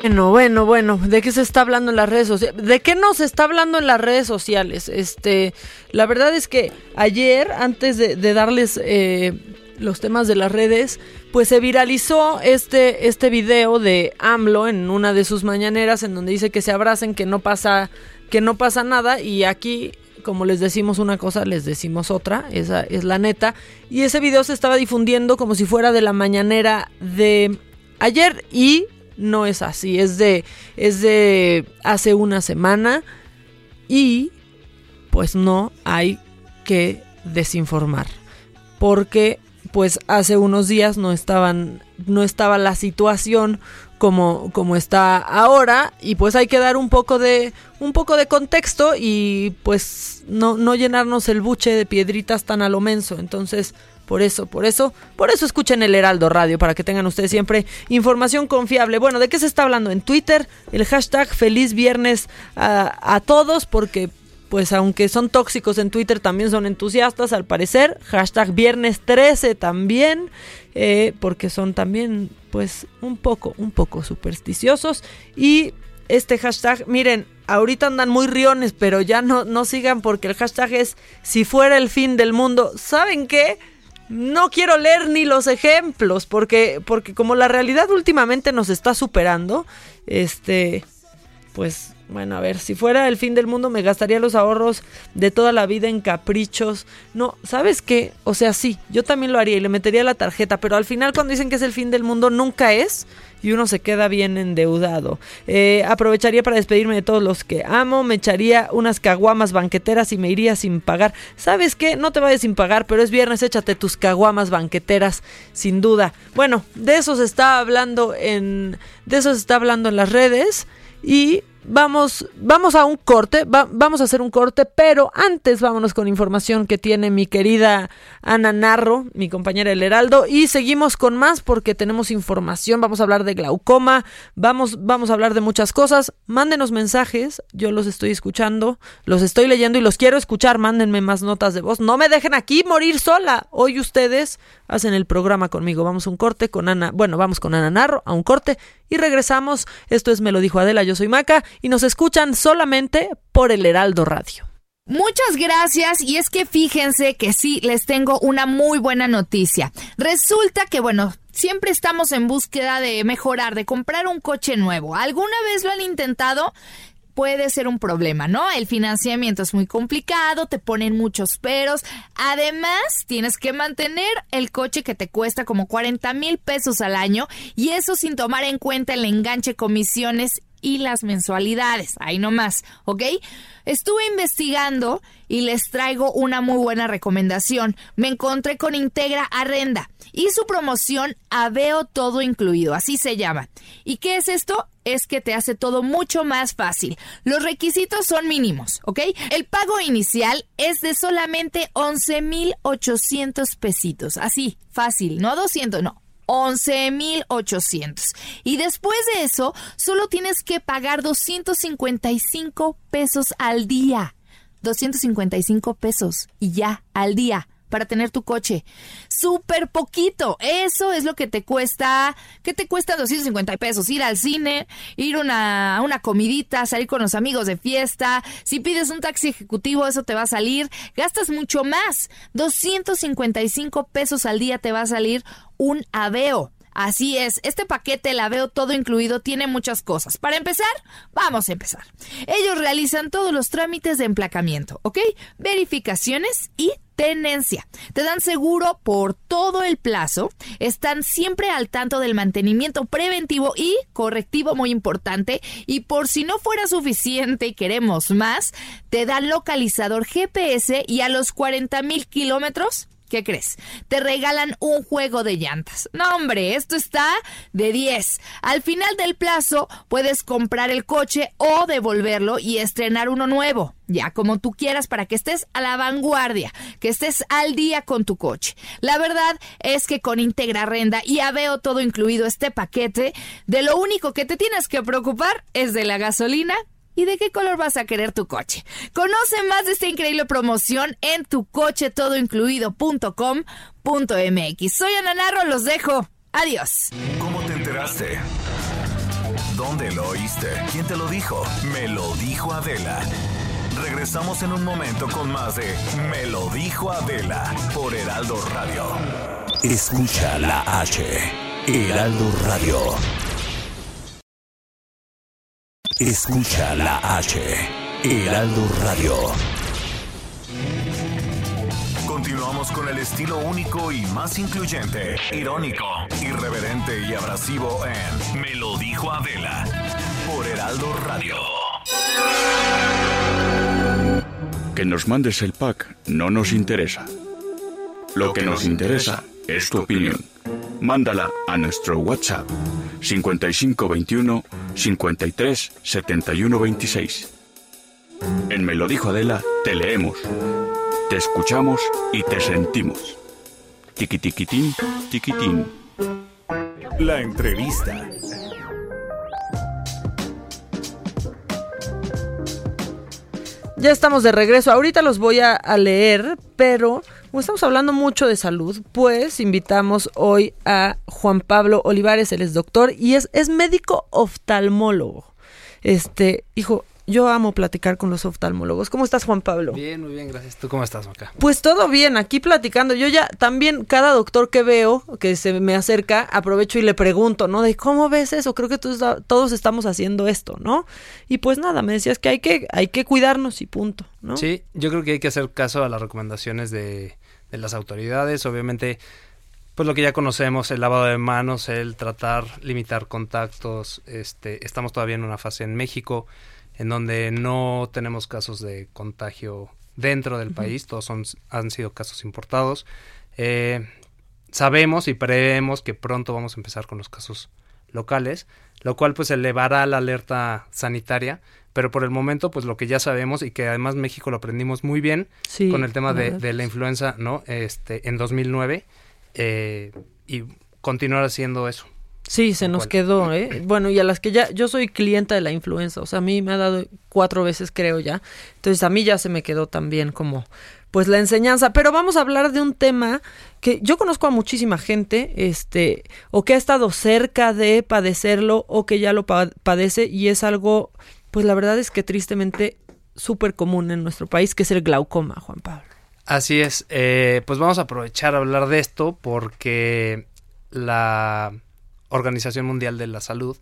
Bueno, bueno, bueno, ¿de qué se está hablando en las redes sociales? ¿De qué no se está hablando en las redes sociales? Este, la verdad es que ayer, antes de, darles eh, los temas de las redes, pues se viralizó este, este video de AMLO en una de sus mañaneras en donde dice que se abracen, que no pasa, que no pasa nada, y aquí como les decimos una cosa, les decimos otra, esa es la neta. Y ese video se estaba difundiendo como si fuera de la mañanera de ayer y no es así, es de, es de hace una semana y pues no hay que desinformar, porque pues hace unos días no estaban, no estaba la situación como, como está ahora y pues hay que dar un poco de un poco de contexto y pues no, no llenarnos el buche de piedritas tan a lo menso. Entonces por eso, por eso, por eso escuchen el Heraldo Radio para que tengan ustedes siempre información confiable. Bueno, ¿de qué se está hablando en Twitter? El hashtag feliz viernes a, todos porque pues aunque son tóxicos en Twitter, también son entusiastas al parecer. Hashtag viernes 13 también, eh, porque son también pues un poco, un poco supersticiosos. Y este hashtag, miren, ahorita andan muy riones, pero ya no, no sigan porque el hashtag es si fuera el fin del mundo. ¿Saben qué? No quiero leer ni los ejemplos, porque, porque como la realidad últimamente nos está superando, este, pues bueno, a ver, si fuera el fin del mundo me gastaría los ahorros de toda la vida en caprichos. No, ¿sabes qué? O sea, sí, yo también lo haría y le metería la tarjeta, pero al final cuando dicen que es el fin del mundo nunca es y uno se queda bien endeudado. Eh, aprovecharía para despedirme de todos los que amo, me echaría unas caguamas banqueteras y me iría sin pagar. ¿Sabes qué? No te vayas sin pagar, pero es viernes, échate tus caguamas banqueteras, sin duda. Bueno, de eso se está hablando en... De eso se está hablando en las redes y vamos, vamos a un corte, vamos a hacer un corte, pero antes vámonos con información que tiene mi querida Ana Narro, mi compañera El Heraldo, y seguimos con más porque tenemos información, vamos a hablar de glaucoma, vamos, vamos a hablar de muchas cosas, mándenos mensajes, yo los estoy escuchando, los estoy leyendo y los quiero escuchar, mándenme más notas de voz, no me dejen aquí morir sola, hoy ustedes hacen el programa conmigo, vamos a un corte con Ana, bueno, vamos con Ana Narro a un corte y regresamos, esto es Me lo dijo Adela, yo soy Maca, y nos escuchan solamente por el Heraldo Radio. Muchas gracias y es que fíjense que sí, les tengo una muy buena noticia. Resulta que, bueno, siempre estamos en búsqueda de mejorar, de comprar un coche nuevo. ¿Alguna vez lo han intentado? puede ser un problema, ¿no? El financiamiento es muy complicado, te ponen muchos peros. Además, tienes que mantener el coche que te cuesta como 40 mil pesos al año y eso sin tomar en cuenta el enganche, comisiones y las mensualidades. Ahí nomás, ¿ok? Estuve investigando y les traigo una muy buena recomendación. Me encontré con Integra Arrenda y su promoción Aveo Todo Incluido, así se llama. ¿Y qué es esto? Es que te hace todo mucho más fácil. Los requisitos son mínimos, ¿ok? El pago inicial es de solamente 11,800 pesitos. Así, fácil, no 200, no. 11,800. Y después de eso, solo tienes que pagar 255 pesos al día. 255 pesos y ya, al día para tener tu coche. Súper poquito. Eso es lo que te cuesta. ¿Qué te cuesta 250 pesos? Ir al cine, ir una, a una comidita, salir con los amigos de fiesta. Si pides un taxi ejecutivo, eso te va a salir. Gastas mucho más. 255 pesos al día te va a salir un aveo. Así es, este paquete la veo todo incluido, tiene muchas cosas. Para empezar, vamos a empezar. Ellos realizan todos los trámites de emplacamiento, ¿ok? Verificaciones y tenencia. Te dan seguro por todo el plazo, están siempre al tanto del mantenimiento preventivo y correctivo muy importante y por si no fuera suficiente y queremos más, te dan localizador GPS y a los 40 mil kilómetros ¿Qué crees? Te regalan un juego de llantas. No, hombre, esto está de 10. Al final del plazo puedes comprar el coche o devolverlo y estrenar uno nuevo. Ya como tú quieras para que estés a la vanguardia, que estés al día con tu coche. La verdad es que con Integra Renda y Aveo todo incluido este paquete, de lo único que te tienes que preocupar es de la gasolina ¿Y de qué color vas a querer tu coche? Conoce más de esta increíble promoción en tucochetodoincluido.com.mx. Soy Ana Narro, los dejo. Adiós. ¿Cómo te enteraste? ¿Dónde lo oíste? ¿Quién te lo dijo? Me lo dijo Adela. Regresamos en un momento con más de Me lo dijo Adela por Heraldo Radio. Escucha la H. Heraldo Radio. Escucha la H. Heraldo Radio. Continuamos con el estilo único y más incluyente, irónico, irreverente y abrasivo en Me lo dijo Adela por Heraldo Radio. Que nos mandes el pack no nos interesa. Lo que nos interesa es tu opinión. Mándala a nuestro WhatsApp 5521 53 71 26. En Me lo dijo Adela, te leemos, te escuchamos y te sentimos. Tiquitiquitín, tiquitín. La entrevista. Ya estamos de regreso. Ahorita los voy a, a leer, pero como estamos hablando mucho de salud, pues invitamos hoy a Juan Pablo Olivares, él es doctor y es, es médico oftalmólogo. Este, hijo, yo amo platicar con los oftalmólogos. ¿Cómo estás, Juan Pablo? Bien, muy bien, gracias. ¿Tú cómo estás, Maca? Pues todo bien, aquí platicando. Yo ya también, cada doctor que veo, que se me acerca, aprovecho y le pregunto, ¿no? De cómo ves eso, creo que todos, todos estamos haciendo esto, ¿no? Y pues nada, me decías que hay que, hay que cuidarnos y punto, ¿no? Sí, yo creo que hay que hacer caso a las recomendaciones de, de las autoridades. Obviamente, pues lo que ya conocemos, el lavado de manos, el tratar, limitar contactos. Este, estamos todavía en una fase en México en donde no tenemos casos de contagio dentro del país, todos son, han sido casos importados. Eh, sabemos y prevemos que pronto vamos a empezar con los casos locales, lo cual pues elevará la alerta sanitaria, pero por el momento pues lo que ya sabemos y que además México lo aprendimos muy bien Sí, con el tema de, la de la influenza, ¿no? Este, en 2009 eh, y continuar haciendo eso. Sí, se nos quedó, ¿eh? Bueno, y a las que ya, yo soy clienta de la influenza, o sea, a mí me ha dado cuatro veces, creo ya. Entonces a mí ya se me quedó también como, pues la enseñanza. Pero vamos a hablar de un tema que yo conozco a muchísima gente, este, o que ha estado cerca de padecerlo, o que ya lo pa- padece, y es algo, pues la verdad es que tristemente súper común en nuestro país, que es el glaucoma, Juan Pablo. Así es, eh, pues vamos a aprovechar a hablar de esto porque la Organización Mundial de la Salud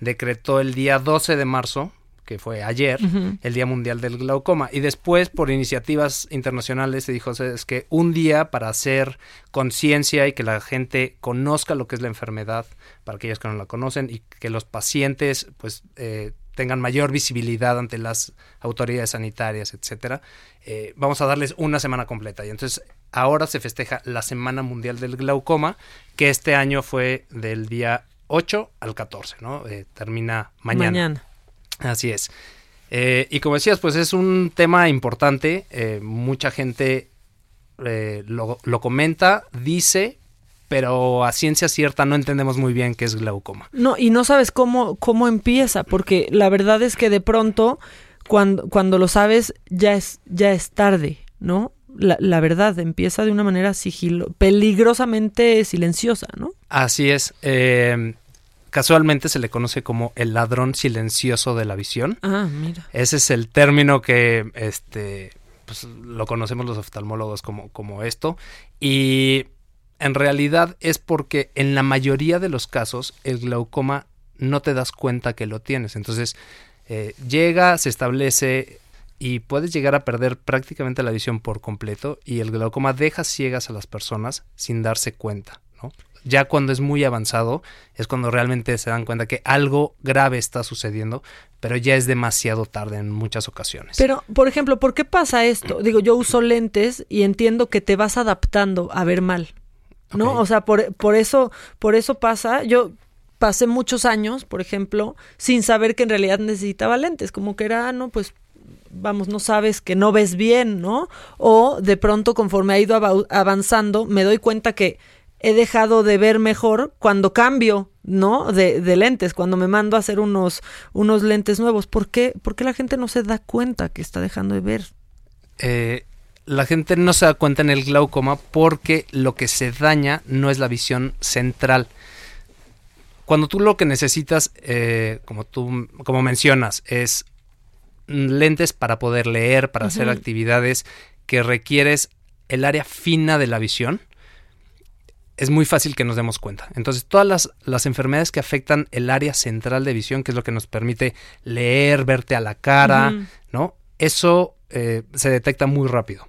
decretó el día 12 de marzo, que fue ayer, el Día Mundial del Glaucoma. Y después, por iniciativas internacionales, se dijo es que un día para hacer conciencia y que la gente conozca lo que es la enfermedad, para aquellos que no la conocen, y que los pacientes, pues, eh, tengan mayor visibilidad ante las autoridades sanitarias, etcétera, eh, vamos a darles una semana completa. Y entonces ahora se festeja la Semana Mundial del Glaucoma, que este año fue del día 8 al 14, ¿no? Eh, termina mañana. Mañana. Así es. Eh, y como decías, pues es un tema importante. mucha gente lo, lo comenta, dice, pero a ciencia cierta no entendemos muy bien qué es glaucoma. No, y no sabes cómo, cómo empieza, porque la verdad es que de pronto, cuando, cuando lo sabes, ya es, ya es tarde, ¿no? La, la verdad, empieza de una manera sigilo, peligrosamente silenciosa, ¿no? Así es. eh, casualmente se le conoce como el ladrón silencioso de la visión. Ah, mira. Ese es el término que este pues, lo conocemos los oftalmólogos como, como esto. Y en realidad es porque en la mayoría de los casos el glaucoma no te das cuenta que lo tienes. Entonces eh, llega, se establece y puedes llegar a perder prácticamente la visión por completo y el glaucoma deja ciegas a las personas sin darse cuenta. ¿no? Ya cuando es muy avanzado es cuando realmente se dan cuenta que algo grave está sucediendo, pero ya es demasiado tarde en muchas ocasiones. Pero, por ejemplo, ¿por qué pasa esto? Digo, yo uso lentes y entiendo que te vas adaptando a ver mal, ¿no? O sea, por, por eso, por eso pasa. Yo pasé muchos años, por ejemplo, sin saber que en realidad necesitaba lentes, como que era, ah, no, pues vamos, no sabes que no ves bien, ¿no? O de pronto, conforme ha ido ava- avanzando, me doy cuenta que he dejado de ver mejor cuando cambio, ¿no? De, de lentes, cuando me mando a hacer unos, unos lentes nuevos. ¿Por qué? ¿Por qué la gente no se da cuenta que está dejando de ver? Eh, la gente no se da cuenta en el glaucoma porque lo que se daña no es la visión central. Cuando tú lo que necesitas, eh, como tú como mencionas, es lentes para poder leer, para hacer actividades que requieres el área fina de la visión, es muy fácil que nos demos cuenta. Entonces, todas las, las enfermedades que afectan el área central de visión, que es lo que nos permite leer, verte a la cara. ¿no? Eso eh, se detecta muy rápido.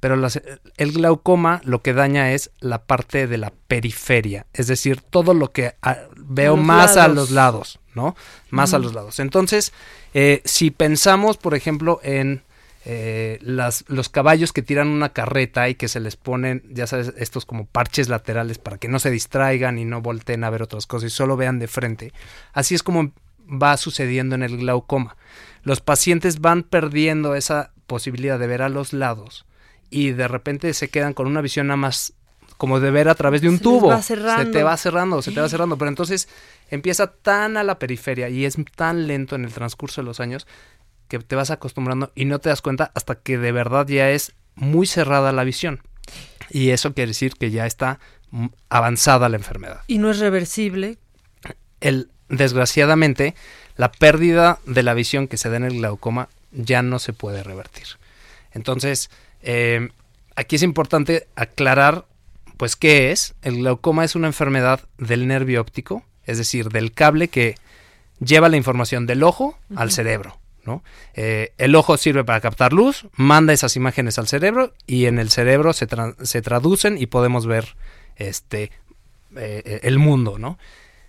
Pero las- el glaucoma lo que daña es la parte de la periferia, es decir, todo lo que ah, veo los más a los lados, ¿no? Más a los lados. Entonces, eh, si pensamos, por ejemplo, en eh, las, los caballos que tiran una carreta y que se les ponen, ya sabes, estos como parches laterales para que no se distraigan y no volteen a ver otras cosas y solo vean de frente. Así es como va sucediendo en el glaucoma. Los pacientes van perdiendo esa posibilidad de ver a los lados y de repente se quedan con una visión nada más como de ver a través de un Se tubo. va Se cerrando. te va cerrando, se te va cerrando. Pero entonces empieza tan a la periferia y es tan lento en el transcurso de los años que te vas acostumbrando y no te das cuenta hasta que de verdad ya es muy cerrada la visión. Y eso quiere decir que ya está mm, avanzada la enfermedad. Y no es reversible. El, desgraciadamente, la pérdida de la visión que se da en el glaucoma ya no se puede revertir. Entonces, eh, aquí es importante aclarar, pues, qué es. El glaucoma es una enfermedad del nervio óptico, es decir, del cable que lleva la información del ojo al cerebro. ¿no? Eh, el ojo sirve para captar luz, manda esas imágenes al cerebro y en el cerebro se, tra- se traducen y podemos ver este, eh, el mundo. ¿no?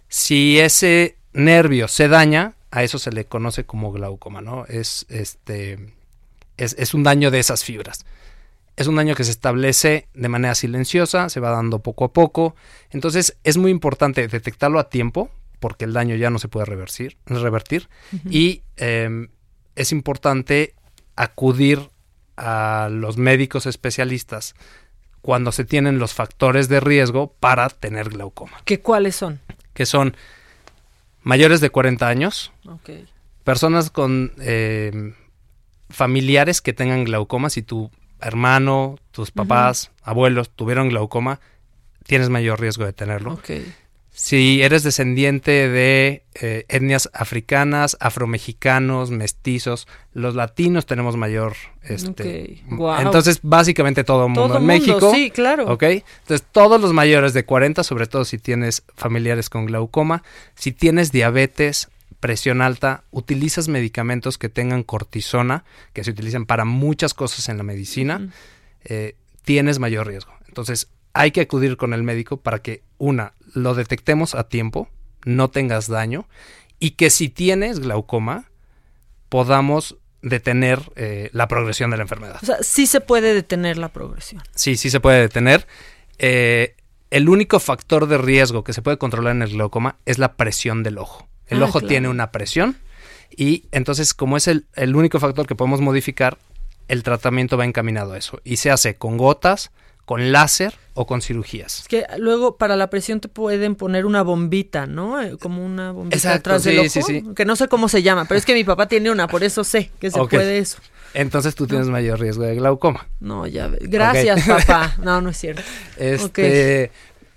Si ese nervio se daña, a eso se le conoce como glaucoma, ¿no? Es, este, es, es un daño de esas fibras. Es un daño que se establece de manera silenciosa, se va dando poco a poco. Entonces es muy importante detectarlo a tiempo, porque el daño ya no se puede reversir, revertir. Y eh, es importante acudir a los médicos especialistas cuando se tienen los factores de riesgo para tener glaucoma, ¿Qué cuáles son? que son mayores de 40 años, personas con eh, familiares que tengan glaucoma, si tu hermano, tus papás, abuelos tuvieron glaucoma, tienes mayor riesgo de tenerlo. Si eres descendiente de eh, etnias africanas, afromexicanos, mestizos, los latinos tenemos mayor... Este. Entonces, básicamente todo el mundo Todo en mundo, México. sí, claro. ¿Ok? Entonces, todos los mayores de 40, sobre todo si tienes familiares con glaucoma, si tienes diabetes, presión alta, utilizas medicamentos que tengan cortisona, que se utilizan para muchas cosas en la medicina, eh, tienes mayor riesgo. Entonces, hay que acudir con el médico para que, una, lo detectemos a tiempo, no tengas daño, y que si tienes glaucoma, podamos detener eh, la progresión de la enfermedad. O sea, sí se puede detener la progresión. Sí, sí se puede detener. Eh, el único factor de riesgo que se puede controlar en el glaucoma es la presión del ojo. El Ah, ojo claro. tiene una presión y entonces como es el, el único factor que podemos modificar, el tratamiento va encaminado a eso. Y se hace con gotas, con láser o con cirugías. Es que luego para la presión te pueden poner una bombita, ¿no? Eh, Como una bombita Exacto, atrás del sí, ojo. sí, sí. Que no sé cómo se llama, pero es que mi papá tiene una, por eso sé que se puede eso. Entonces tú tienes mayor riesgo de glaucoma. No, ya ve- Gracias, papá. No, no es cierto. Este,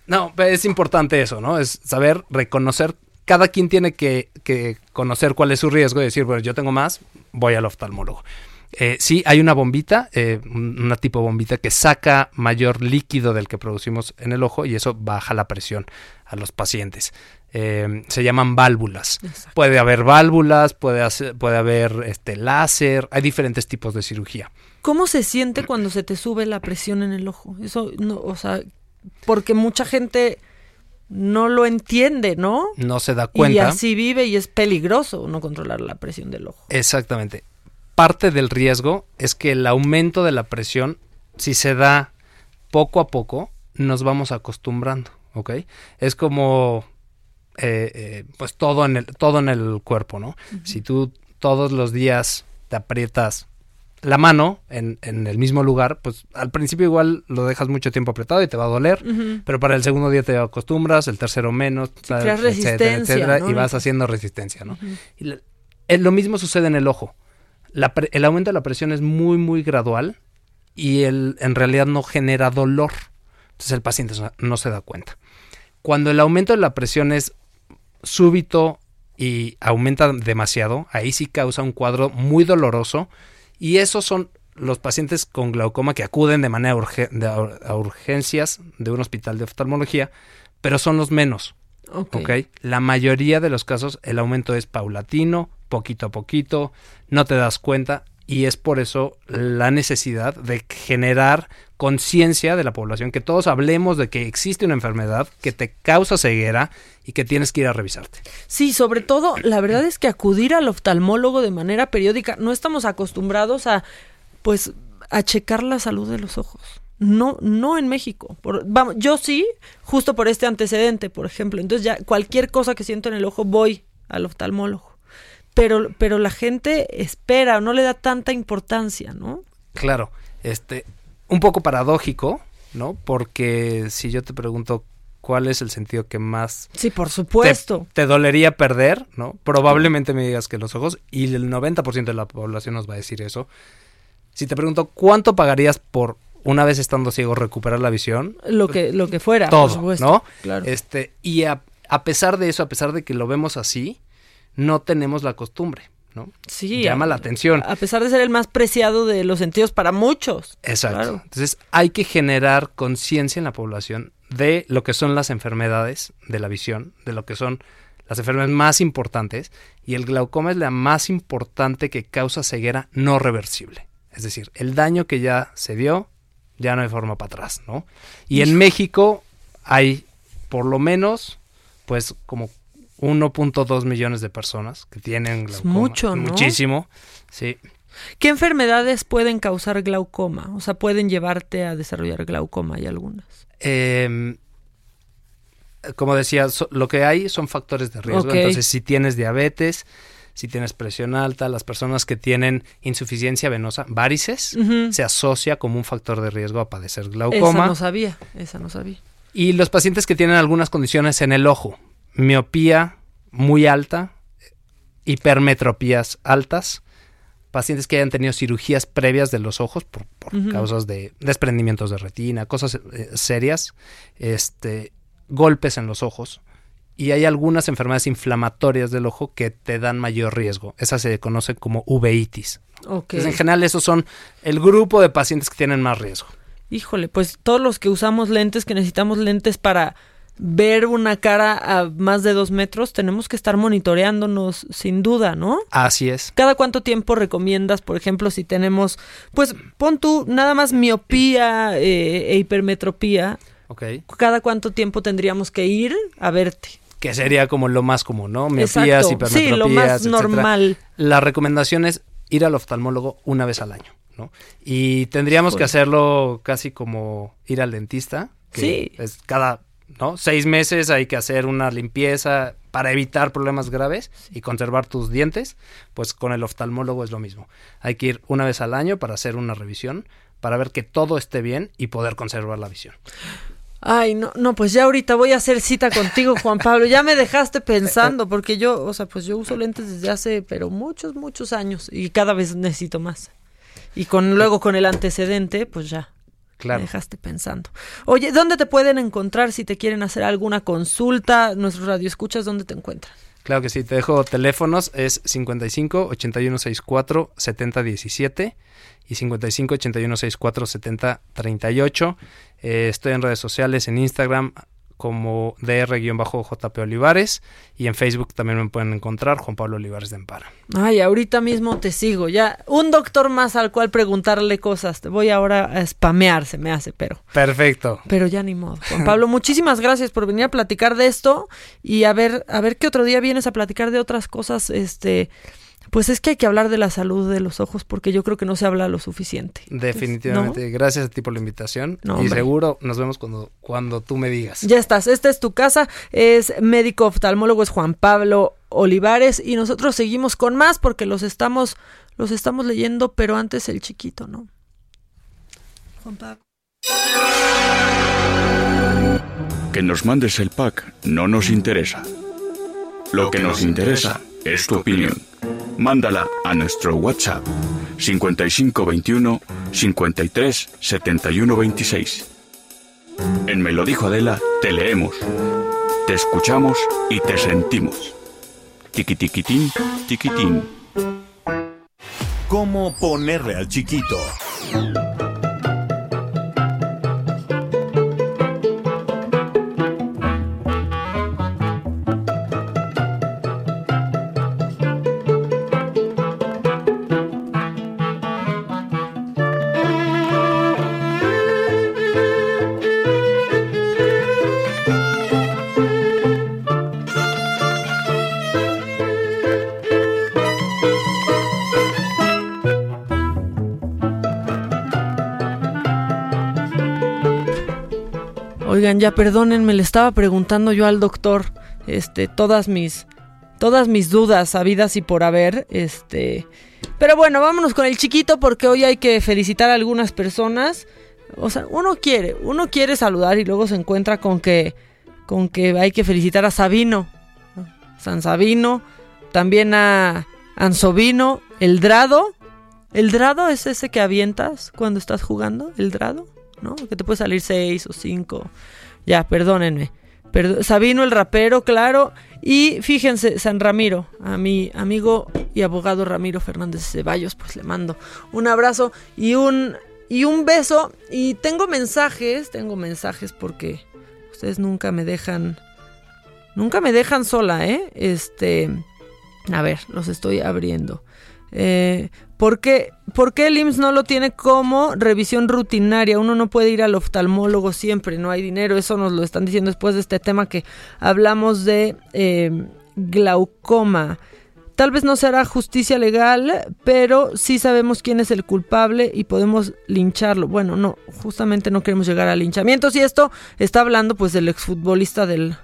No, pero es importante eso, ¿no? Es saber reconocer. Cada quien tiene que, que conocer cuál es su riesgo y decir, bueno, yo tengo más, voy al oftalmólogo. Eh, sí, hay una bombita, eh, un- una tipo bombita que saca mayor líquido del que producimos en el ojo y eso baja la presión a los pacientes. Eh, se llaman válvulas. Puede haber válvulas, puede, hacer- puede haber este láser, hay diferentes tipos de cirugía. ¿Cómo se siente cuando se te sube la presión en el ojo? Eso, no, o sea, porque mucha gente no lo entiende, ¿no? No se da Y cuenta. así vive y es peligroso no controlar la presión del ojo. Exactamente. Parte del riesgo es que el aumento de la presión, si se da poco a poco, nos vamos acostumbrando, ¿ok? Es como, eh, eh, pues todo en el, todo en el cuerpo, ¿no? Si tú todos los días te aprietas la mano en, en el mismo lugar, pues al principio igual lo dejas mucho tiempo apretado y te va a doler, pero para el segundo día te acostumbras, el tercero menos, etcétera, resistencia, etcétera, ¿no? y vas haciendo resistencia, ¿no? Y la- eh, lo mismo sucede en el ojo. La pre- el aumento de la presión es muy, muy gradual y el, en realidad no genera dolor. Entonces el paciente no se da cuenta. Cuando el aumento de la presión es súbito y aumenta demasiado, ahí sí causa un cuadro muy doloroso y esos son los pacientes con glaucoma que acuden de manera urge- de- a urgencias de un hospital de oftalmología, pero son los menos. Ok. ¿ok? La mayoría de los casos el aumento es paulatino, poquito a poquito, no te das cuenta y es por eso la necesidad de generar conciencia de la población, que todos hablemos de que existe una enfermedad que te causa ceguera y que tienes que ir a revisarte. Sí, sobre todo, la verdad es que acudir al oftalmólogo de manera periódica, no estamos acostumbrados a pues a checar la salud de los ojos. No, no en México. Por, vamos, yo sí, justo por este antecedente, por ejemplo. Entonces ya cualquier cosa que siento en el ojo voy al oftalmólogo. Pero, pero la gente espera no le da tanta importancia, ¿no? Claro, este, un poco paradójico, ¿no? Porque si yo te pregunto cuál es el sentido que más Sí, por supuesto. te, te dolería perder, ¿no? Probablemente me digas que los ojos y el 90% de la población nos va a decir eso. Si te pregunto cuánto pagarías por una vez estando ciego recuperar la visión, Lo que, lo que fuera. por todo, supuesto. ¿no? Claro. Este, y a, a pesar de eso, a pesar de que lo vemos así, no tenemos la costumbre, ¿no? Sí. Llama la atención. A pesar de ser el más preciado de los sentidos para muchos. Exacto. Claro. Entonces hay que generar conciencia en la población de lo que son las enfermedades de la visión, de lo que son las enfermedades más importantes, y el glaucoma es la más importante que causa ceguera no reversible. Es decir, el daño que ya se dio, ya no hay forma para atrás, ¿no? Y en. México hay por lo menos, pues, como 1.2 millones de personas que tienen glaucoma. mucho, ¿no? Muchísimo, sí. ¿Qué enfermedades pueden causar glaucoma? O sea, pueden llevarte a desarrollar glaucoma, hay algunas. Eh, como decía, so- lo que hay son factores de riesgo. Entonces, si tienes diabetes, si tienes presión alta, las personas que tienen insuficiencia venosa, varices, se asocia como un factor de riesgo a padecer Esa glaucoma. no sabía, esa no sabía. Y los pacientes que tienen algunas condiciones en el ojo, miopía muy alta, hipermetropías altas, pacientes que hayan tenido cirugías previas de los ojos por, causas de desprendimientos de retina, cosas eh, serias, este, golpes en los ojos. Y hay algunas enfermedades inflamatorias del ojo que te dan mayor riesgo. Esas se conocen como uveitis. Ok. Entonces, en general, esos son el grupo de pacientes que tienen más riesgo. Híjole, pues todos los que usamos lentes, que necesitamos lentes para ver una cara a más de dos metros, tenemos que estar monitoreándonos sin duda, ¿no? Así es. ¿Cada cuánto tiempo recomiendas, por ejemplo, si tenemos, pues pon tú nada más miopía eh, e hipermetropía, Ok. cada cuánto tiempo tendríamos que ir a verte? que sería como lo más común, ¿no? Exacto. Miopías, Sí, hipermetropías, lo más etcétera. normal. La recomendación es ir al oftalmólogo una vez al año, ¿no? Y tendríamos que hacerlo casi como ir al dentista, que Sí. es cada, ¿no? Seis meses hay que hacer una limpieza para evitar problemas graves y conservar tus dientes, pues con el oftalmólogo es lo mismo. Hay que ir una vez al año para hacer una revisión, para ver que todo esté bien y poder conservar la visión. Ay, no, no, pues ya ahorita voy a hacer cita contigo, Juan Pablo. Ya me dejaste pensando, porque yo, o sea, pues yo uso lentes desde hace, pero muchos, muchos años y cada vez necesito más. Y con luego con el antecedente, pues ya. Claro. Me dejaste pensando. Oye, ¿dónde te pueden encontrar si te quieren hacer alguna consulta? Nuestros radioescuchas, ¿dónde te encuentran? Claro que sí, te dejo teléfonos, es 55 8164 7017 y 55 8164 7038. Eh, estoy en redes sociales, en Instagram como dr-jp Olivares y en Facebook también me pueden encontrar Juan Pablo Olivares de Empara. Ay, ahorita mismo te sigo. Ya, un doctor más al cual preguntarle cosas. Te voy ahora a spamear, se me hace, pero. Perfecto. Pero ya ni modo. Juan Pablo, muchísimas gracias por venir a platicar de esto y a ver, a ver qué otro día vienes a platicar de otras cosas, este, pues es que hay que hablar de la salud de los ojos porque yo creo que no se habla lo suficiente. Definitivamente, gracias a ti por la invitación No, y hombre. seguro nos vemos cuando, cuando tú me digas. Ya estás, esta es tu casa, es médico oftalmólogo, es Juan Pablo Olivares y nosotros seguimos con más porque los estamos, los estamos leyendo, pero antes el chiquito, ¿no? Juan Pablo. Que nos mandes el pack no nos interesa. Lo que nos interesa es tu opinión. Mándala a nuestro WhatsApp 5521 53 71 26. En Me lo dijo Adela, te leemos, te escuchamos y te sentimos. Tiquitiquitín, tiquitín. ¿Cómo ponerle al chiquito? Ya perdónenme, le estaba preguntando yo al doctor, este, todas mis, todas mis dudas habidas y por haber, este, pero bueno, vámonos con el chiquito porque hoy hay que felicitar a algunas personas. O sea, uno quiere, uno quiere saludar y luego se encuentra con que, con que hay que felicitar a Sabino, San Sabino, también a Ansovino, el Drado. ¿El Drado es ese que avientas cuando estás jugando? ¿El Drado? ¿No? Que te puede salir seis o cinco. Ya, perdónenme. Sabino el rapero, claro. Y fíjense, San Ramiro, a mi amigo y abogado Ramiro Fernández Ceballos, pues le mando un abrazo y un, y un beso. Y tengo mensajes, tengo mensajes porque ustedes nunca me dejan, nunca me dejan sola, ¿eh? Este, a ver, los estoy abriendo. Eh, ¿por, qué, ¿Por qué el IMSS no lo tiene como revisión rutinaria? Uno no puede ir al oftalmólogo siempre, no hay dinero. Eso nos lo están diciendo después de este tema que hablamos de eh, glaucoma. Tal vez no será justicia legal, pero sí sabemos quién es el culpable y podemos lincharlo. Bueno, no, justamente no queremos llegar a linchamientos y esto está hablando pues del exfutbolista del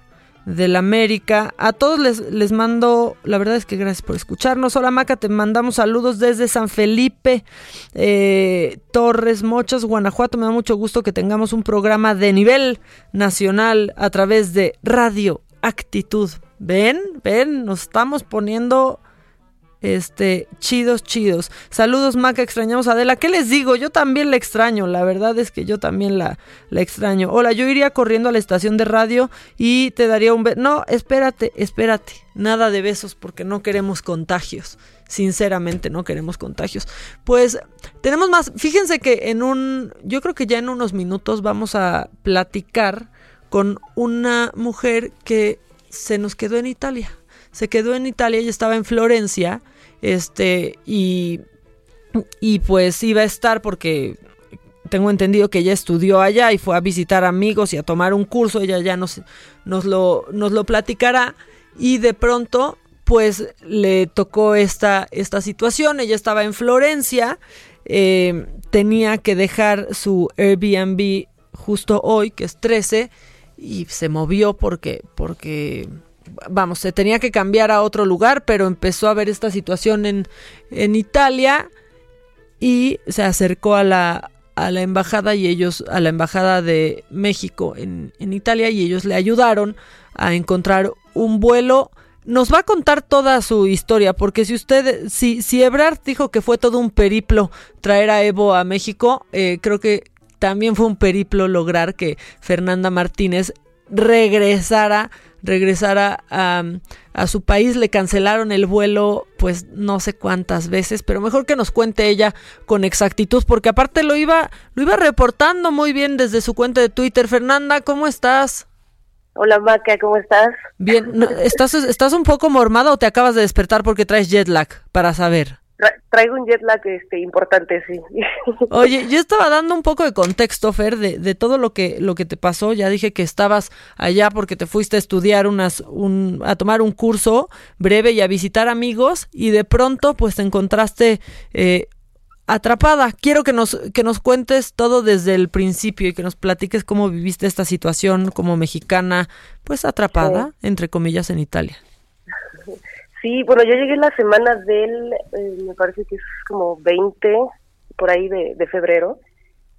del América. A todos les, les mando, la verdad es que gracias por escucharnos. Hola Maca, te mandamos saludos desde San Felipe, eh, Torres, Mochas, Guanajuato. Me da mucho gusto que tengamos un programa de nivel nacional a través de Radio Actitud. Ven, ven, nos estamos poniendo este, chidos, chidos. Saludos, Maca, extrañamos a Adela. ¿Qué les digo? Yo también la extraño, la verdad es que yo también la, la extraño. Hola, yo iría corriendo a la estación de radio y te daría un beso. No, espérate, espérate. Nada de besos porque no queremos contagios. Sinceramente, no queremos contagios. Pues tenemos más. Fíjense que en un. Yo creo que ya en unos minutos vamos a platicar con una mujer que se nos quedó en Italia se quedó en Italia y estaba en Florencia, este, y, y pues iba a estar porque tengo entendido que ella estudió allá y fue a visitar amigos y a tomar un curso, ella ya nos, nos, lo, nos lo platicará, y de pronto pues le tocó esta, esta situación, ella estaba en Florencia, eh, tenía que dejar su Airbnb justo hoy, que es 13, y se movió porque, porque vamos, se tenía que cambiar a otro lugar, pero empezó a ver esta situación en, en Italia y se acercó a la, a la embajada y ellos, a la embajada de México en, en Italia y ellos le ayudaron a encontrar un vuelo. Nos va a contar toda su historia, porque si usted, si, si Ebrard dijo que fue todo un periplo traer a Evo a México, eh, creo que también fue un periplo lograr que Fernanda Martínez regresara regresara a, a, su país. Le cancelaron el vuelo, pues no sé cuántas veces, pero mejor que nos cuente ella con exactitud, porque aparte lo iba, lo iba reportando muy bien desde su cuenta de Twitter. Fernanda, ¿cómo estás? Hola Maca, ¿cómo estás? Bien, ¿estás, ¿estás un poco mormada o te acabas de despertar porque traes jet lag? Para saber traigo un jet lag este, importante, sí. Oye, yo estaba dando un poco de contexto, Fer, de, de, todo lo que, lo que te pasó. Ya dije que estabas allá porque te fuiste a estudiar unas, un, a tomar un curso breve y a visitar amigos y de pronto pues te encontraste eh, atrapada. Quiero que nos, que nos cuentes todo desde el principio y que nos platiques cómo viviste esta situación como mexicana, pues atrapada, entre comillas, en Italia. Sí, bueno, yo llegué la semana del, eh, me parece que es como 20, por ahí de, febrero,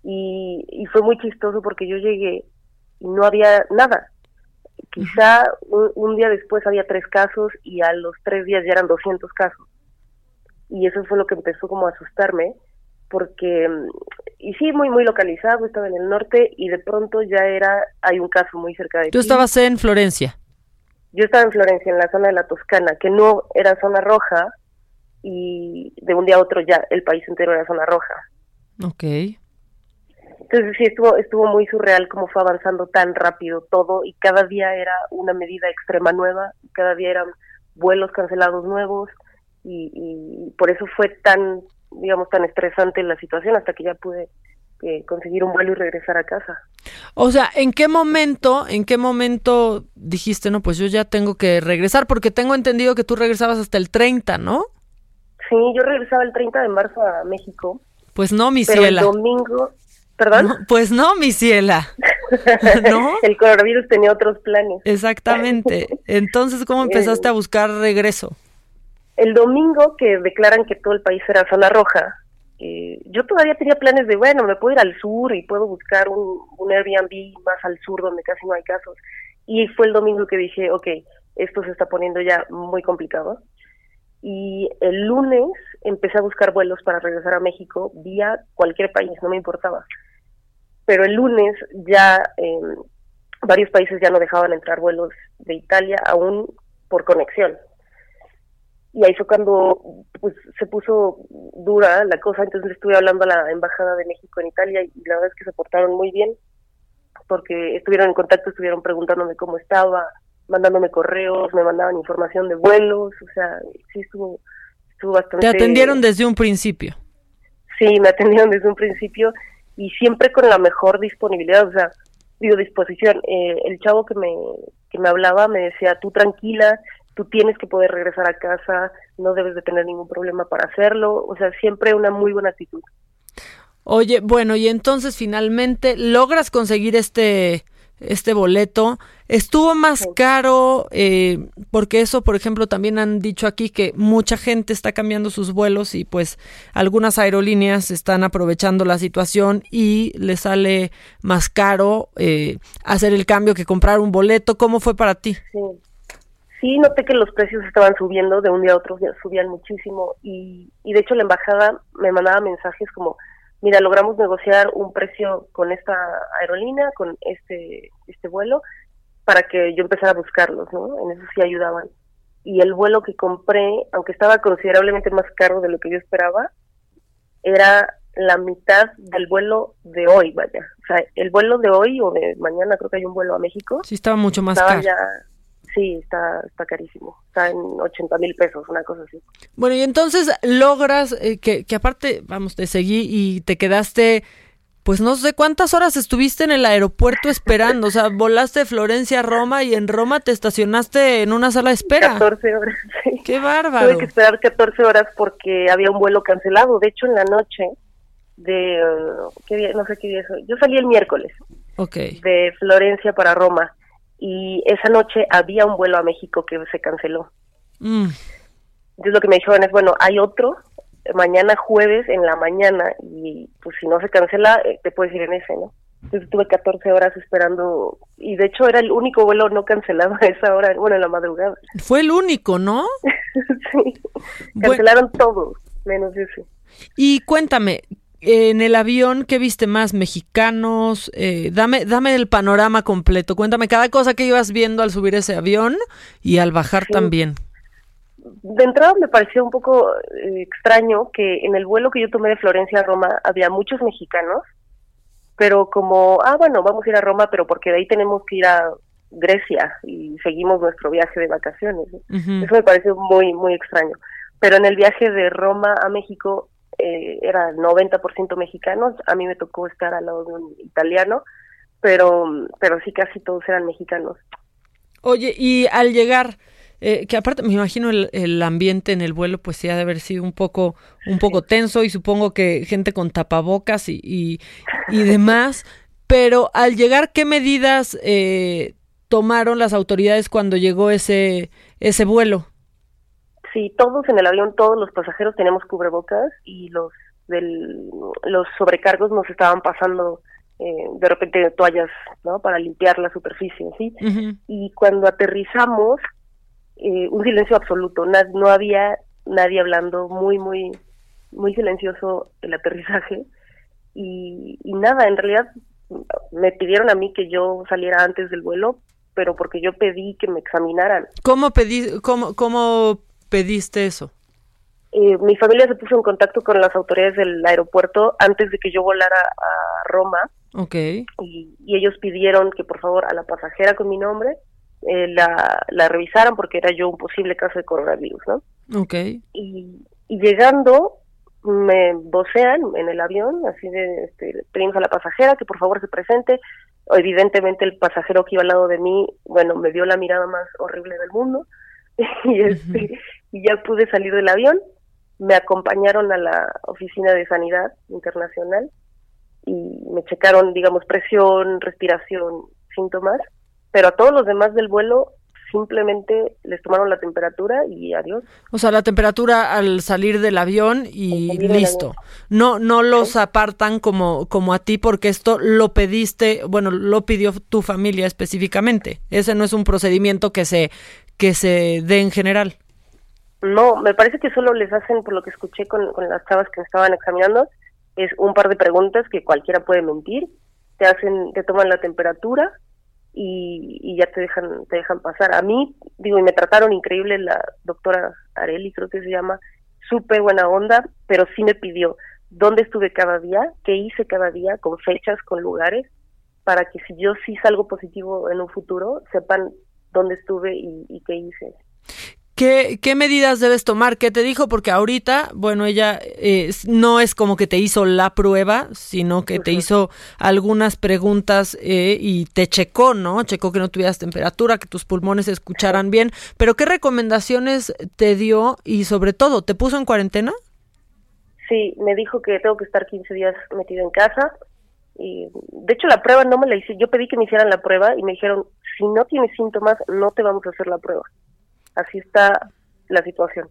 y, y, fue muy chistoso porque yo llegué y no había nada. Quizá un, día después había tres casos y a los tres días ya eran 200 casos. Y eso fue lo que empezó como a asustarme, porque, y sí, muy, muy localizado, estaba en el norte y de pronto ya era, hay un caso muy cerca de Tú estabas en Florencia. Yo estaba en Florencia, en la zona de la Toscana, que no era zona roja, y de un día a otro ya el país entero era zona roja. Ok. Entonces sí, estuvo, estuvo muy surreal cómo fue avanzando tan rápido todo y cada día era una medida extrema nueva, cada día eran vuelos cancelados nuevos y, y por eso fue tan, digamos, tan estresante la situación hasta que ya pude conseguir un vuelo y regresar a casa. O sea, ¿en qué momento, en qué momento dijiste, no, pues yo ya tengo que regresar? Porque tengo entendido que tú regresabas hasta el 30, ¿no? Sí, yo regresaba el 30 de marzo a México. Pues no, mi pero ciela. el domingo, ¿perdón? pues no, mi ciela. ¿No? el coronavirus tenía otros planes. Exactamente. Entonces, ¿cómo empezaste a buscar regreso? El domingo que declaran que todo el país era zona roja, eh, yo todavía tenía planes de, bueno, me puedo ir al sur y puedo buscar un, un Airbnb más al sur donde casi no hay casos. Y fue el domingo que dije, ok, esto se está poniendo ya muy complicado. Y el lunes empecé a buscar vuelos para regresar a México vía cualquier país, no me importaba. Pero el lunes ya eh, varios países ya no dejaban entrar vuelos de Italia aún por conexión. Y ahí fue cuando pues, se puso dura la cosa, entonces estuve hablando a la Embajada de México en Italia y la verdad es que se portaron muy bien porque estuvieron en contacto, estuvieron preguntándome cómo estaba, mandándome correos, me mandaban información de vuelos, o sea, sí estuvo, estuvo bastante... Te atendieron desde un principio. Sí, me atendieron desde un principio y siempre con la mejor disponibilidad, o sea, digo disposición. Eh, el chavo que me, que me hablaba me decía, tú tranquila, tú tienes que poder regresar a casa, no debes de tener ningún problema para hacerlo, o sea, siempre una muy buena actitud. Oye, bueno, y entonces finalmente logras conseguir este este boleto. Estuvo más caro, eh, porque eso, por ejemplo, también han dicho aquí que mucha gente está cambiando sus vuelos y pues algunas aerolíneas están aprovechando la situación y les sale más caro eh, hacer el cambio que comprar un boleto. ¿Cómo fue para ti? Sí. Sí, noté que los precios estaban subiendo de un día a otro, subían muchísimo y, y de hecho la embajada me mandaba mensajes como mira, logramos negociar un precio con esta aerolínea, con este, este vuelo, para que yo empezara a buscarlos, ¿no? En eso sí ayudaban. Y el vuelo que compré, aunque estaba considerablemente más caro de lo que yo esperaba, era la mitad del vuelo de hoy, vaya. O sea, el vuelo de hoy o de mañana, creo que hay un vuelo a México. Sí, estaba mucho más caro. Ya, sí, está, está carísimo. Está en 80 mil pesos, una cosa así. Bueno, y entonces logras eh, que, que aparte, vamos, te seguí y te quedaste, pues no sé cuántas horas estuviste en el aeropuerto esperando. O sea, volaste de Florencia a Roma y en Roma te estacionaste en una sala de espera. 14 horas, sí. Qué bárbaro. Tuve que esperar 14 horas porque había un vuelo cancelado. De hecho, en la noche de, uh, ¿qué día? no sé qué día es. Yo salí el miércoles. Ok. De Florencia para Roma y esa noche había un vuelo a México que se canceló. Mm. Entonces lo que me dijeron es, bueno, hay otro mañana jueves en la mañana y pues si no se cancela eh, te puedes ir en ese, ¿no? Entonces tuve 14 horas esperando y de hecho era el único vuelo no cancelado a esa hora, bueno, en la madrugada. Fue el único, ¿no? sí, cancelaron todo, menos ese. Y cuéntame, en el avión, ¿qué viste más? ¿Mexicanos? Eh, dame, dame el panorama completo. Cuéntame cada cosa que ibas viendo al subir ese avión y al bajar Sí. también. De entrada me pareció un poco eh, extraño que en el vuelo que yo tomé de Florencia a Roma había muchos mexicanos, pero como, ah, bueno, vamos a ir a Roma, pero porque de ahí tenemos que ir a Grecia y seguimos nuestro viaje de vacaciones. Eso me pareció muy, muy extraño. Pero en el viaje de Roma a México eh, era 90% mexicanos, a mí me tocó estar al lado de un italiano, pero, pero sí casi todos eran mexicanos. Oye, y al llegar, eh, que aparte me imagino el, el ambiente en el vuelo, pues sí ha de haber sido un poco, un poco tenso y supongo que gente con tapabocas y, y, y demás. Pero al llegar, ¿qué medidas eh, tomaron las autoridades cuando llegó ese, ese vuelo? Sí, todos en el avión, todos los pasajeros tenemos cubrebocas y los del, los sobrecargos nos estaban pasando eh, de repente toallas, ¿no? Para limpiar la superficie, ¿sí? Y cuando aterrizamos, eh, un silencio absoluto, na- no había nadie hablando, muy, muy, muy silencioso el aterrizaje y, y nada, en realidad me pidieron a mí que yo saliera antes del vuelo, pero porque yo pedí que me examinaran. ¿Cómo, pedí, cómo, cómo pediste eso? Eh, mi familia se puso en contacto con las autoridades del aeropuerto antes de que yo volara a Roma Ok. y, y ellos pidieron que por favor a la pasajera con mi nombre eh, la, la revisaran porque era yo un posible caso de coronavirus, ¿no? Ok. Y, y llegando me vocean en el avión, así de, este, pedimos a la pasajera que por favor se presente. Evidentemente el pasajero que iba al lado de mí, bueno, me dio la mirada más horrible del mundo y, este, y ya pude salir del avión. Me acompañaron a la oficina de sanidad internacional y me checaron, digamos, presión, respiración, síntomas, pero a todos los demás del vuelo simplemente les tomaron la temperatura y adiós. O sea, la temperatura al salir del avión y salir listo. No, no los apartan como, como a ti porque esto lo pediste, bueno, lo pidió tu familia específicamente. Ese no es un procedimiento que se, que se dé en general. No, me parece que solo les hacen, por lo que escuché con, con las chavas que estaban examinando, es un par de preguntas que cualquiera puede mentir, te hacen, te toman la temperatura y, y ya te dejan, te dejan pasar. A mí, digo, y me trataron increíble la doctora Areli, creo que se llama, súper buena onda, pero sí me pidió dónde estuve cada día, qué hice cada día, con fechas, con lugares, para que si yo sí salgo positivo en un futuro, sepan dónde estuve y, y qué hice. ¿Qué, ¿Qué medidas debes tomar? ¿Qué te dijo? Porque ahorita, bueno, ella eh, no es como que te hizo la prueba, sino que te hizo algunas preguntas eh, y te checó, ¿no? Checó que no tuvieras temperatura, que tus pulmones se escucharan bien. Pero ¿qué recomendaciones te dio y sobre todo, ¿te puso en cuarentena? Sí, me dijo que tengo que estar 15 días metido en casa. Y, de hecho, la prueba no me la hice. Yo pedí que me hicieran la prueba y me dijeron, si no tienes síntomas, no te vamos a hacer la prueba. Así está la situación.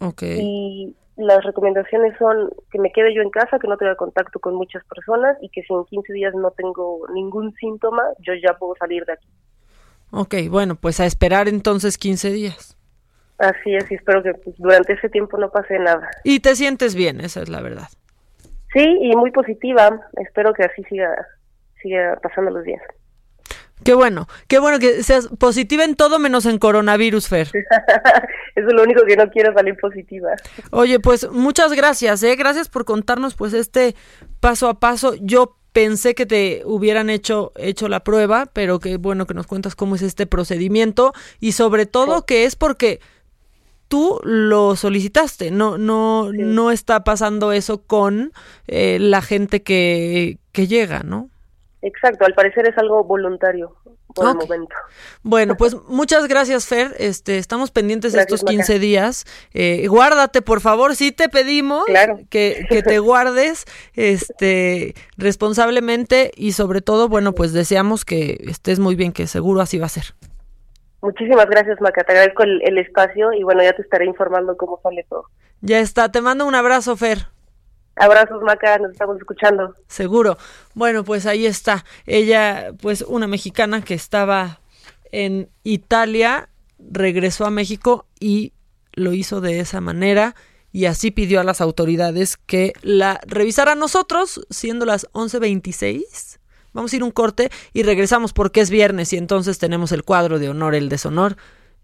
Ok. Y las recomendaciones son que me quede yo en casa, que no tenga contacto con muchas personas y que si en 15 días no tengo ningún síntoma, yo ya puedo salir de aquí. Ok, bueno, pues a esperar entonces 15 días. Así es, y espero que pues, durante ese tiempo no pase nada. Y te sientes bien, esa es la verdad. Sí, y muy positiva. Espero que así siga, siga pasando los días. Qué bueno, qué bueno que seas positiva en todo menos en coronavirus, Fer. Eso es lo único que no quiero salir positiva. Oye, pues muchas gracias, ¿eh? Gracias por contarnos pues este paso a paso. Yo pensé que te hubieran hecho hecho la prueba, pero qué bueno que nos cuentas cómo es este procedimiento y sobre todo que es porque tú lo solicitaste, no no no está pasando eso con eh, la gente que que llega, ¿no? Exacto, al parecer es algo voluntario por el momento. Bueno, pues muchas gracias, Fer. Este, estamos pendientes de Gracias, estos 15 Maca. días. Eh, guárdate, por favor, sí te pedimos que, que te guardes este, responsablemente y sobre todo, bueno, pues deseamos que estés muy bien, que seguro así va a ser. Muchísimas gracias, Maca. Te agradezco el, el espacio y bueno, ya te estaré informando cómo sale todo. Ya está, te mando un abrazo, Fer. Abrazos, Maca, nos estamos escuchando. Seguro. Bueno, pues ahí está. Ella, pues una mexicana que estaba en Italia, regresó a México y lo hizo de esa manera y así pidió a las autoridades que la revisaran nosotros, siendo las 11:26. Vamos a ir un corte y regresamos porque es viernes y entonces tenemos el cuadro de honor, el deshonor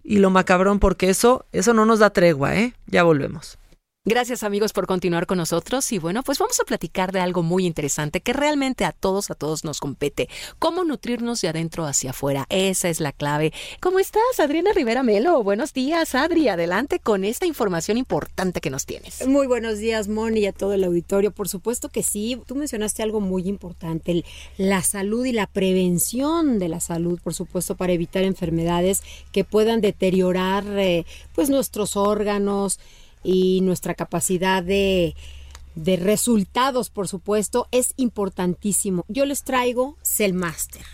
y lo macabrón porque eso, eso no nos da tregua, ¿eh? Ya volvemos. Gracias amigos por continuar con nosotros y bueno, pues vamos a platicar de algo muy interesante que realmente a todos, a todos nos compete. Cómo nutrirnos de adentro hacia afuera. Esa es la clave. ¿Cómo estás, Adriana Rivera Melo? Buenos días, Adri. Adelante con esta información importante que nos tienes. Muy buenos días, Moni, y a todo el auditorio. Por supuesto que sí. Tú mencionaste algo muy importante, la salud y la prevención de la salud, por supuesto, para evitar enfermedades que puedan deteriorar eh, pues nuestros órganos y nuestra capacidad de de resultados, por supuesto, es importantísimo. Yo les traigo Cellmaster.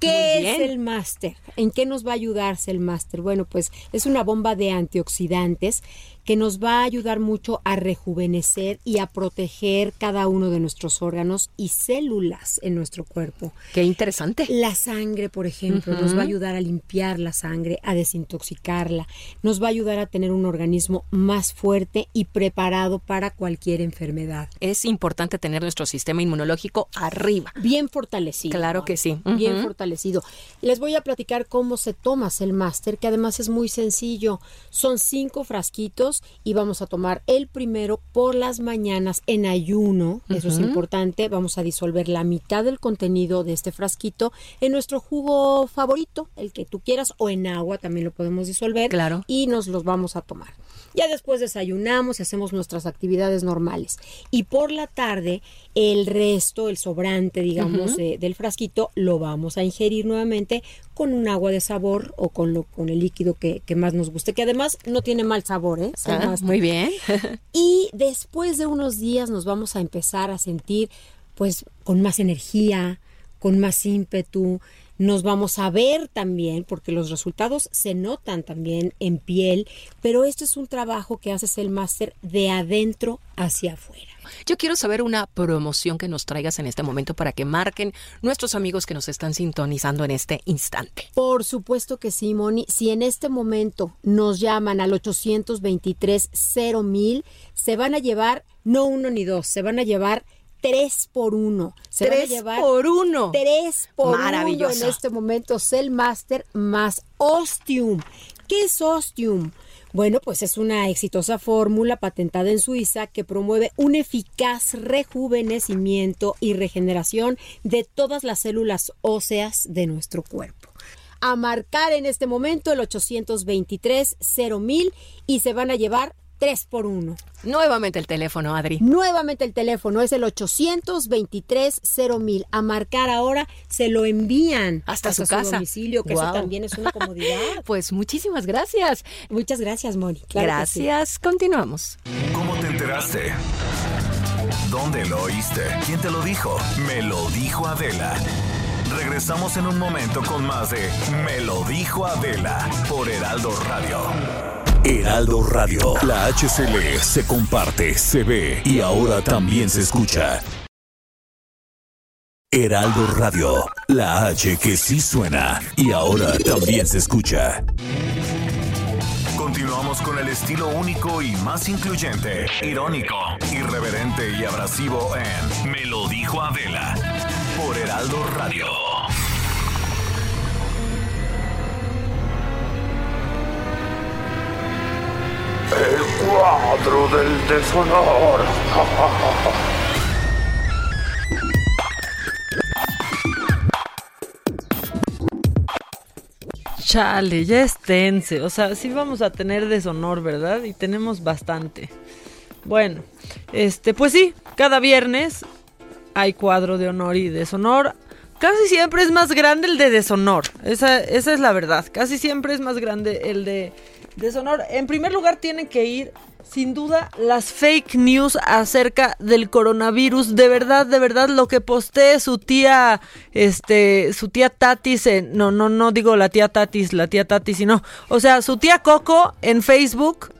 ¿Qué es el máster? ¿En qué nos va a ayudar Cellmaster? Bueno, pues es una bomba de antioxidantes que nos va a ayudar mucho a rejuvenecer y a proteger cada uno de nuestros órganos y células en nuestro cuerpo. Qué interesante. La sangre, por ejemplo, nos va a ayudar a limpiar la sangre, a desintoxicarla, nos va a ayudar a tener un organismo más fuerte y preparado para cualquier enfermedad. Es importante tener nuestro sistema inmunológico arriba. Bien fortalecido. Claro que sí. Bien fortalecido. Les voy a platicar cómo se toma el máster, que además es muy sencillo. Son cinco frasquitos y vamos a tomar el primero por las mañanas en ayuno. Eso es importante. Vamos a disolver la mitad del contenido de este frasquito en nuestro jugo favorito, el que tú quieras, o en agua también lo podemos disolver. Claro. Y nos los vamos a tomar. Ya después desayunamos y hacemos nuestras actividades normales. Y por la tarde, el resto, el sobrante, digamos, del frasquito, lo vamos a ingerir nuevamente con un agua de sabor o con, lo, con el líquido que, que más nos guste, que además no tiene mal sabor, ¿eh? Ah, Más- muy bien. y después de unos días nos vamos a empezar a sentir pues con más energía, con más ímpetu, nos vamos a ver también, porque los resultados se notan también en piel, pero esto es un trabajo que haces el máster de adentro hacia afuera. Yo quiero saber una promoción que nos traigas en este momento para que marquen nuestros amigos que nos están sintonizando en este instante. Por supuesto que sí, Moni. Si en este momento nos llaman al 823 mil, se van a llevar no uno ni dos, se van a llevar tres por uno. Se ¿Tres van a llevar por uno? Tres por Maravilloso. uno en este momento. Cell Master más Ostium. ¿Qué es Ostium? Bueno, pues es una exitosa fórmula patentada en Suiza que promueve un eficaz rejuvenecimiento y regeneración de todas las células óseas de nuestro cuerpo. A marcar en este momento el 823 mil y se van a llevar 3 por 1. Nuevamente el teléfono, Adri. Nuevamente el teléfono es el 823 mil. A marcar ahora se lo envían Hasta su casa. domicilio, que eso Guau. también es una comodidad. Pues muchísimas gracias. Muchas gracias, Moni. Claro que sí. gracias. Continuamos. ¿Cómo te enteraste? ¿Dónde lo oíste? ¿Quién te lo dijo? Me lo dijo Adela. Regresamos en un momento con más de Me lo dijo Adela por Heraldo Radio. Heraldo Radio. La HCL se comparte, se ve y ahora también se escucha. Heraldo Radio. La H que sí suena y ahora también se escucha. Continuamos con el estilo único y más incluyente, irónico, irreverente y abrasivo en Me lo dijo Adela por Heraldo Radio. El cuadro del deshonor. Chale, ya esténse. O sea, sí vamos a tener deshonor, ¿verdad? Y tenemos bastante. Bueno, este, pues sí, cada viernes hay cuadro de honor y deshonor. Casi siempre es más grande el de deshonor. Esa, esa es la verdad. Casi siempre es más grande el de deshonor. En primer lugar, tienen que ir, sin duda, las fake news acerca del coronavirus. De verdad, de verdad, lo que postee su tía, este, su tía Tatis, en- no, no, no digo la tía Tatis, la tía Tatis, sino, o sea, su tía Coco en Facebook,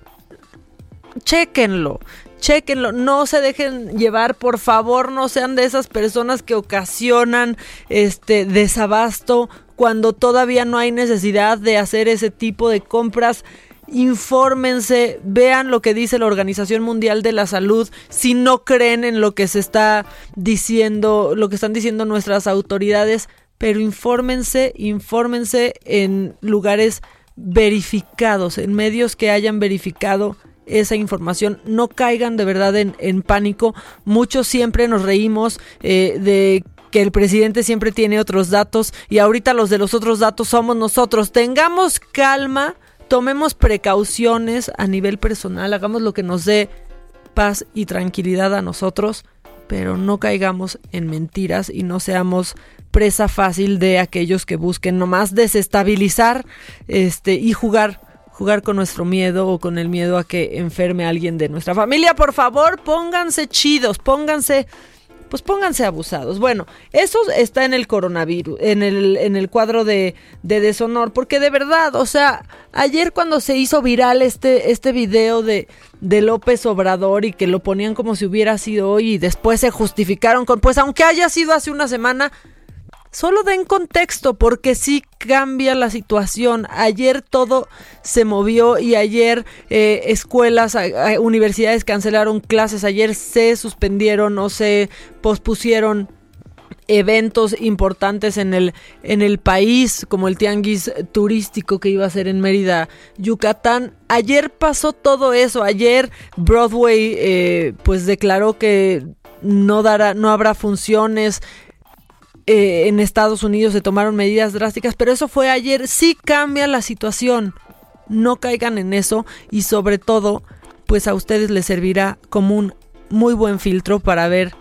chéquenlo, chéquenlo, no se dejen llevar, por favor, no sean de esas personas que ocasionan este desabasto cuando todavía no hay necesidad de hacer ese tipo de compras. Infórmense, vean lo que dice la Organización Mundial de la Salud, si no creen en lo que se está diciendo, lo que están diciendo nuestras autoridades, pero infórmense, infórmense en lugares verificados, en medios que hayan verificado esa información, no caigan de verdad en, en pánico. Muchos siempre nos reímos eh, de que el presidente siempre tiene otros datos y ahorita los de los otros datos somos nosotros. Tengamos calma, tomemos precauciones a nivel personal, hagamos lo que nos dé paz y tranquilidad a nosotros, pero no caigamos en mentiras y no seamos presa fácil de aquellos que busquen nomás desestabilizar este y jugar jugar con nuestro miedo o con el miedo a que enferme a alguien de nuestra familia. Por favor, pónganse chidos, pónganse pues pónganse abusados. Bueno, eso está en el coronavirus, en el, en el cuadro de, de deshonor, porque de verdad, o sea, ayer cuando se hizo viral este, este video de, de López Obrador y que lo ponían como si hubiera sido hoy y después se justificaron con, pues aunque haya sido hace una semana, Solo den contexto porque sí cambia la situación. Ayer todo se movió y ayer eh, escuelas, universidades cancelaron clases, ayer se suspendieron o se pospusieron eventos importantes en el, en el país, como el tianguis turístico que iba a ser en Mérida, Yucatán. Ayer pasó todo eso. Ayer Broadway eh, pues declaró que no dará, no habrá funciones eh, en Estados Unidos se tomaron medidas drásticas, pero eso fue ayer. Sí cambia la situación. No caigan en eso y sobre todo, pues a ustedes les servirá como un muy buen filtro para ver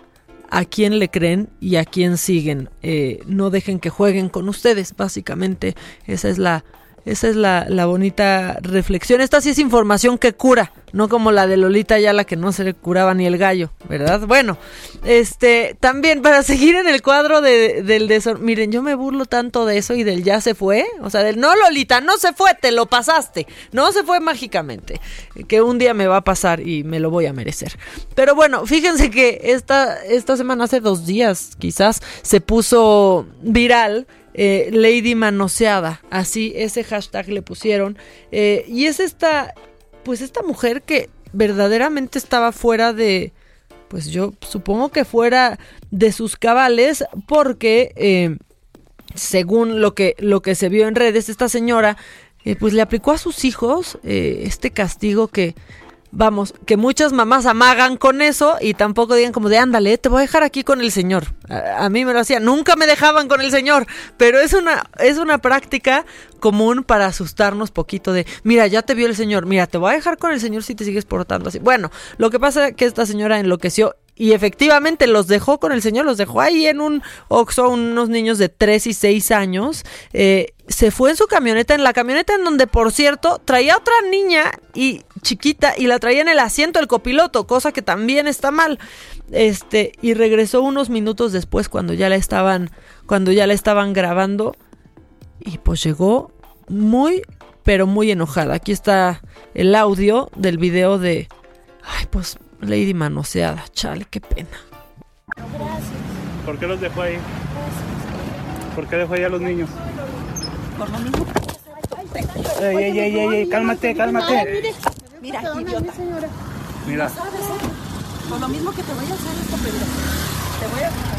a quién le creen y a quién siguen. Eh, no dejen que jueguen con ustedes, básicamente. Esa es la, Esa es la, la bonita reflexión. Esta sí es información que cura, no como la de Lolita ya la que no se le curaba ni el gallo, ¿verdad? Bueno, este, también para seguir en el cuadro de, del desorden, miren, yo me burlo tanto de eso y del ya se fue, o sea, del no Lolita, no se fue, te lo pasaste, no se fue mágicamente, que un día me va a pasar y me lo voy a merecer. Pero bueno, fíjense que esta, esta semana, hace dos días quizás, se puso viral eh, Lady Manoseada, así ese hashtag le pusieron. Eh, y es esta, pues esta mujer que verdaderamente estaba fuera de, pues yo supongo que fuera de sus cabales, porque eh, según lo que, lo que se vio en redes, esta señora, pues le aplicó a sus hijos este castigo que vamos, que muchas mamás amagan con eso y tampoco digan como de ándale, te voy a dejar aquí con el señor. A, mí me lo hacían, nunca me dejaban con el señor, pero es una, es una práctica común para asustarnos poquito de, mira, ya te vio el señor, mira, te voy a dejar con el señor si te sigues portando así. Bueno, lo que pasa es que esta señora enloqueció y efectivamente los dejó con el señor, los dejó ahí en un Oxxo, unos niños de 3 y 6 años. Eh, se fue en su camioneta, en la camioneta en donde, por cierto, traía otra niña y chiquita y la traía en el asiento del copiloto, cosa que también está mal. Este, y regresó unos minutos después cuando ya la estaban, cuando ya la estaban grabando. Y pues llegó muy, pero muy enojada. Aquí está el audio del video de. Ay, pues Lady manoseada, chale, qué pena. Gracias. ¿Por qué los dejó ahí? ¿Por qué dejó ahí a los niños? Por lo mismo. Ey, ey, ey, ey, ey, cálmate, cálmate. Ay, mire, mira, idiota. Mira. ¿Sabes, eh? Por lo mismo que te voy a hacer esto, pero te voy a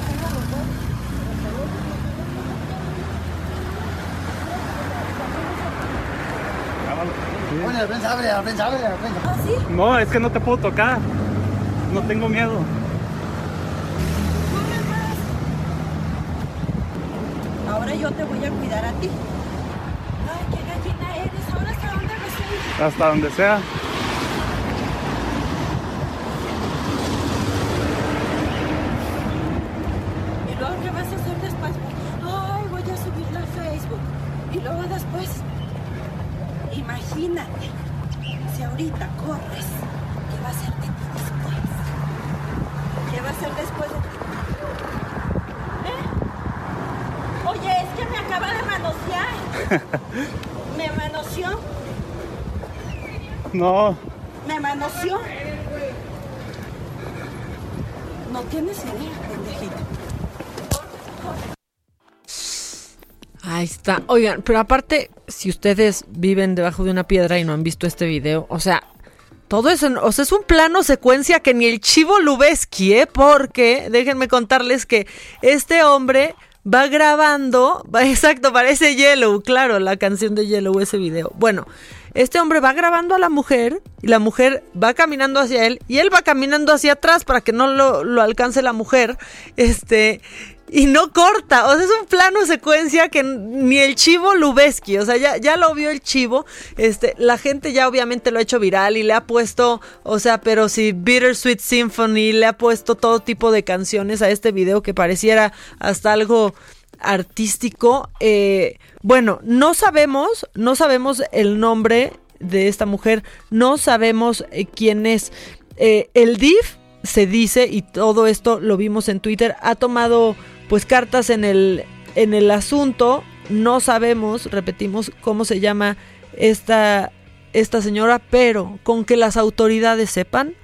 Bueno, la prensa, abre, la prensa, abre, la prensa. ¿Ah, sí? No, es que no te puedo tocar. No tengo miedo. Ahora yo te voy a cuidar a ti. Ay, qué gallina eres. Ahora hasta dónde vas a ir. Hasta donde sea. ¿Y luego qué vas a hacer después? Ay, voy a subirla a Facebook. Y luego después, imagínate, si ahorita corres, ¿qué va a hacer de ti después? ¿Qué va a hacer después de ti? ¿Eh? Oye, es que me acaba de manosear. Me manoseó. No. Me manoseó. No tienes idea, pendejito. Ahí está. Oigan, pero aparte, si ustedes viven debajo de una piedra y no han visto este video, o sea, todo eso, o sea, es un plano secuencia que ni el chivo Lubeski, ¿eh? Porque déjenme contarles que este hombre va grabando, exacto, parece Yellow, claro, la canción de Yellow, ese video. Bueno, este hombre va grabando a la mujer y la mujer va caminando hacia él y él va caminando hacia atrás para que no lo, lo alcance la mujer. Este, y no corta. O sea, es un plano secuencia que ni el chivo Lubeski, o sea, ya, ya lo vio el chivo. Este, la gente ya obviamente lo ha hecho viral y le ha puesto, o sea, pero si Bittersweet Symphony le ha puesto todo tipo de canciones a este video que pareciera hasta algo artístico. Eh, bueno, no sabemos, no sabemos el nombre de esta mujer, no sabemos eh, quién es. Eh, el DIF se dice, y todo esto lo vimos en Twitter, ha tomado pues cartas en el, en el asunto. No sabemos, repetimos, cómo se llama esta, esta señora, pero con que las autoridades sepan,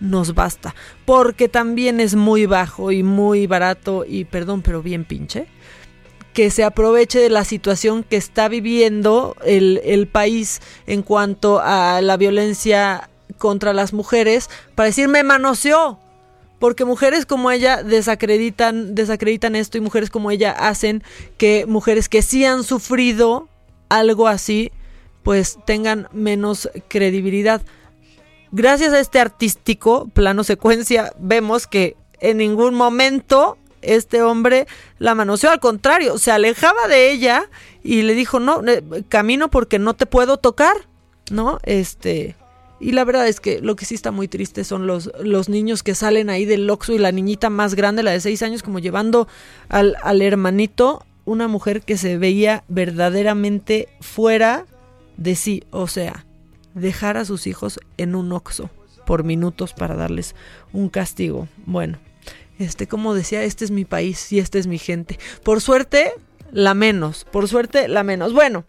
nos basta. Porque también es muy bajo y muy barato y, perdón, pero bien pinche, que se aproveche de la situación que está viviendo el, el país en cuanto a la violencia contra las mujeres para decir me manoseó porque mujeres como ella desacreditan, desacreditan esto y mujeres como ella hacen que mujeres que sí han sufrido algo así, pues tengan menos credibilidad. Gracias a este artístico plano secuencia, vemos que en ningún momento este hombre la manoseó, al contrario, se alejaba de ella y le dijo, no, eh, camino porque no te puedo tocar, ¿no? Este, y la verdad es que lo que sí está muy triste son los, los niños que salen ahí del Oxxo y la niñita más grande, la de seis años, como llevando al, al hermanito. una mujer que se veía verdaderamente fuera de sí, o sea, dejar a sus hijos en un oxo por minutos para darles un castigo. Bueno, este, como decía, este es mi país y esta es mi gente. Por suerte, la menos, por suerte, la menos. Bueno,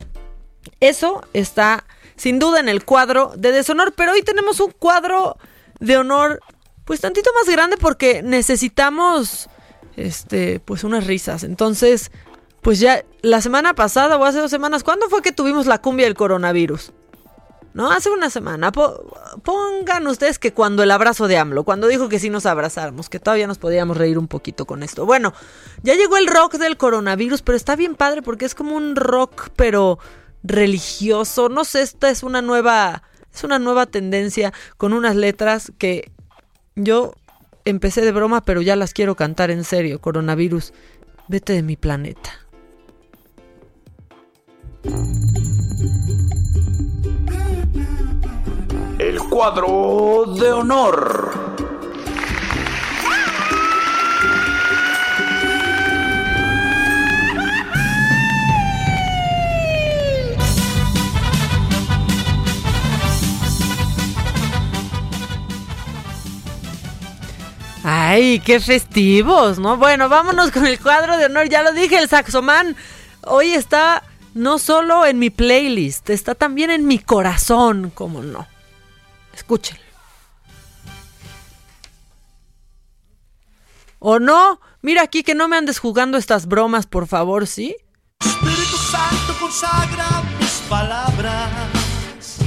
eso está sin duda en el cuadro de deshonor, pero hoy tenemos un cuadro de honor pues tantito más grande porque necesitamos este pues unas risas. Entonces, pues ya la semana pasada o hace dos semanas, ¿cuándo fue que tuvimos la cumbia del coronavirus? ¿No? Hace una semana. pongan ustedes que cuando el abrazo de AMLO, cuando dijo que sí nos abrazáramos, que todavía nos podíamos reír un poquito con esto. Bueno, ya llegó el rock del coronavirus, pero está bien padre porque es como un rock, pero religioso. No sé, esta es una nueva. Es una nueva tendencia con unas letras que yo empecé de broma, pero ya las quiero cantar en serio. Coronavirus, vete de mi planeta. El cuadro de honor. Ay, qué festivos, ¿no? Bueno, vámonos con el cuadro de honor. Ya lo dije, el saxomán hoy está no solo en mi playlist, está también en mi corazón, como no. Escúchenlo. ¿O no? Mira aquí que no me andes jugando estas bromas, por favor, ¿sí? Espíritu Santo consagra mis palabras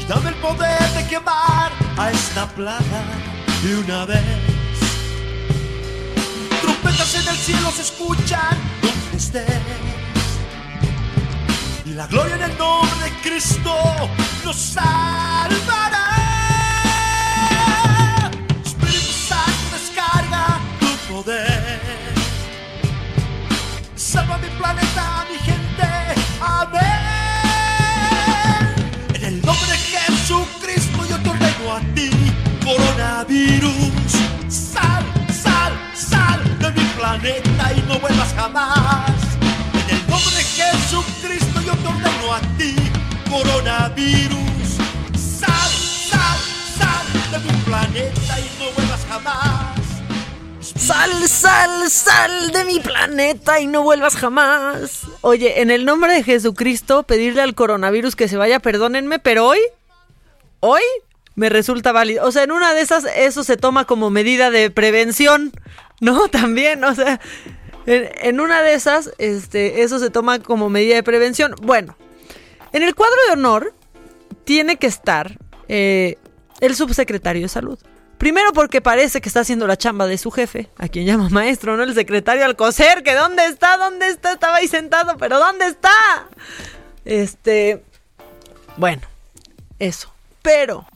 y dame el poder de quemar a esta plaga de una vez. Trompetas en el cielo se escuchan donde estés. La gloria en el nombre de Cristo nos salvará. Espíritu Santo descarga tu poder. Salva mi planeta, mi gente. Amén. Coronavirus. Sal, sal, sal de mi planeta y no vuelvas jamás. En el nombre de Jesucristo yo te ordeno a ti, coronavirus. Sal, sal, sal de mi planeta y no vuelvas jamás. Sal, sal, sal de mi planeta y no vuelvas jamás. Oye, en el nombre de Jesucristo, pedirle al coronavirus que se vaya, perdónenme, pero hoy, hoy me resulta válido. O sea, en una de esas, eso se toma como medida de prevención, ¿no? También, o sea, en, una de esas, este, eso se toma como medida de prevención. Bueno, en el cuadro de honor tiene que estar eh, el subsecretario de salud. Primero porque parece que está haciendo la chamba de su jefe, a quien llama maestro, ¿no? El secretario Alcocer, que ¿dónde está? ¿Dónde está? Estaba ahí sentado, pero ¿dónde está? Este... Bueno, eso. Pero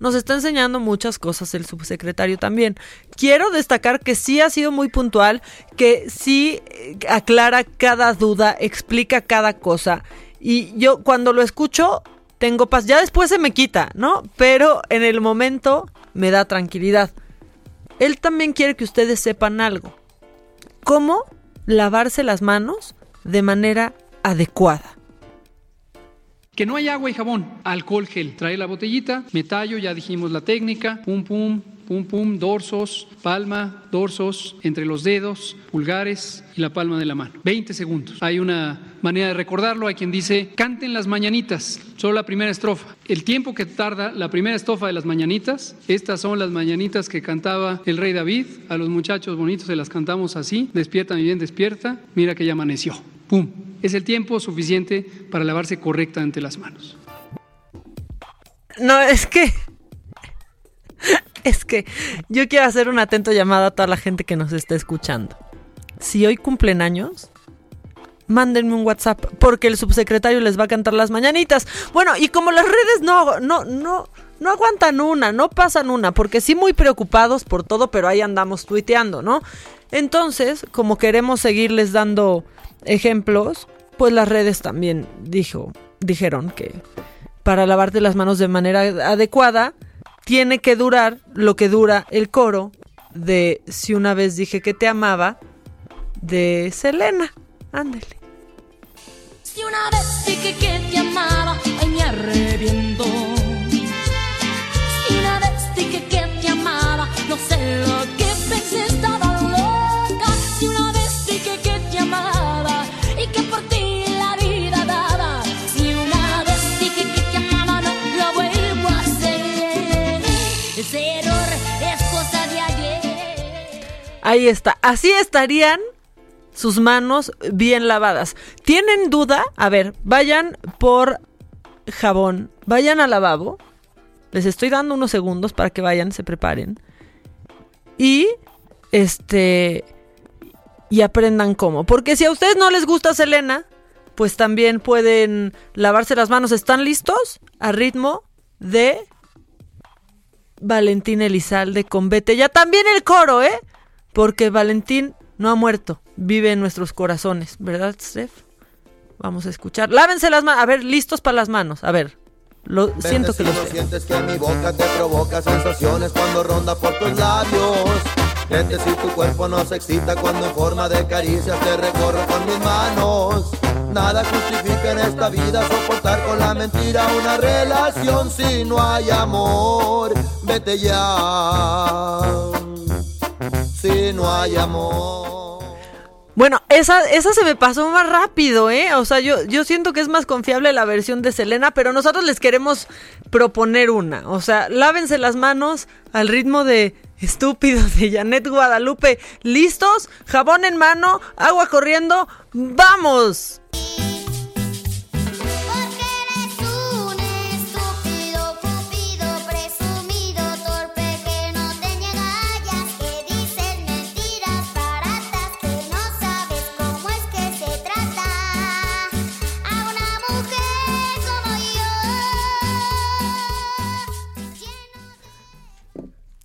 nos está enseñando muchas cosas el subsecretario también. Quiero destacar que sí ha sido muy puntual, que sí eh, aclara cada duda, explica cada cosa. Y yo cuando lo escucho, tengo paz. Ya después se me quita, ¿no? Pero en el momento me da tranquilidad. Él también quiere que ustedes sepan algo. ¿Cómo lavarse las manos de manera adecuada? Que no hay agua y jabón, alcohol gel. Trae la botellita, metallo, ya dijimos la técnica, pum pum, pum pum, dorsos, palma, dorsos, entre los dedos, pulgares y la palma de la mano. 20 segundos. Hay una manera de recordarlo, hay quien dice, canten las mañanitas, solo la primera estrofa. El tiempo que tarda la primera estrofa de las mañanitas, estas son las mañanitas que cantaba el rey David, a los muchachos bonitos se las cantamos así, despierta mi bien, despierta, mira que ya amaneció. ¡Pum! Es el tiempo suficiente para lavarse correctamente las manos. No, es que... Es que yo quiero hacer un atento llamado a toda la gente que nos está escuchando. Si hoy cumplen años, mándenme un WhatsApp porque el subsecretario les va a cantar las mañanitas. Bueno, y como las redes no, no, no, no aguantan una, no pasan una, porque sí muy preocupados por todo, pero ahí andamos tuiteando, ¿no? Entonces, como queremos seguirles dando ejemplos, pues las redes también dijo, dijeron que para lavarte las manos de manera adecuada tiene que durar lo que dura el coro de Si una vez dije que te amaba de Selena. Ándele. Si una vez dije que te amaba, ay me arrepiento. Ahí está. Así estarían sus manos bien lavadas. ¿Tienen duda? A ver, vayan por jabón, vayan al lavabo. Les estoy dando unos segundos para que vayan, se preparen. Y este y aprendan cómo, porque si a ustedes no les gusta Selena, pues también pueden lavarse las manos. ¿Están listos? A ritmo de Valentín Elizalde con Vete. Ya también el coro, ¿eh? Porque Valentín no ha muerto, vive en nuestros corazones, ¿verdad, Steph? Vamos a escuchar. Lávense las manos. A ver, listos para las manos. A ver. Lo, siento que lo sé. sientes que mi boca te provoca sensaciones cuando ronda por tus labios. Vete si tu cuerpo no se excita cuando en forma de caricias te recorro con mis manos. Nada justifica en esta vida soportar con la mentira una relación si no hay amor. Vete ya. Si no hay amor. Bueno, esa, esa se me pasó más rápido, ¿eh? O sea, yo, yo siento que es más confiable la versión de Selena, pero nosotros les queremos proponer una. O sea, lávense las manos al ritmo de Estúpido de Janet Guadalupe. ¿Listos? Jabón en mano, agua corriendo. ¡Vamos!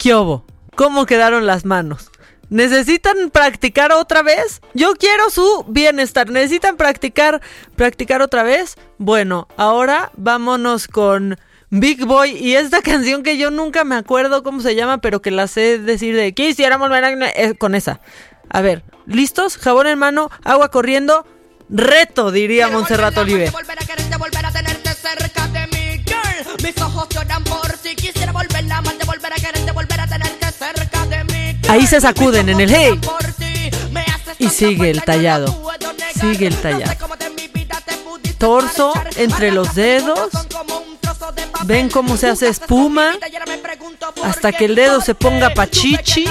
¿Qué? ¿Cómo quedaron las manos? ¿Necesitan practicar otra vez? Yo quiero su bienestar. ¿Necesitan practicar practicar otra vez? Bueno, ahora vámonos con Big Boy y esta canción que yo nunca me acuerdo cómo se llama, pero que la sé decir de quisiéramos ver eh, con esa. A ver, ¿listos? Jabón en mano, agua corriendo. Reto, diría Montserrat Olive. Volver a quererte, volver a tenerte cerca. Mis ojos lloran por ti. Quisiera volver a amarte, volver a quererte, volver a tenerte cerca de mí. girl. Ahí se sacuden en el hey. Y sigue el tallado. Sigue el tallado. Torso entre los dedos. Ven cómo se hace espuma. Hasta que el dedo se ponga pachichi.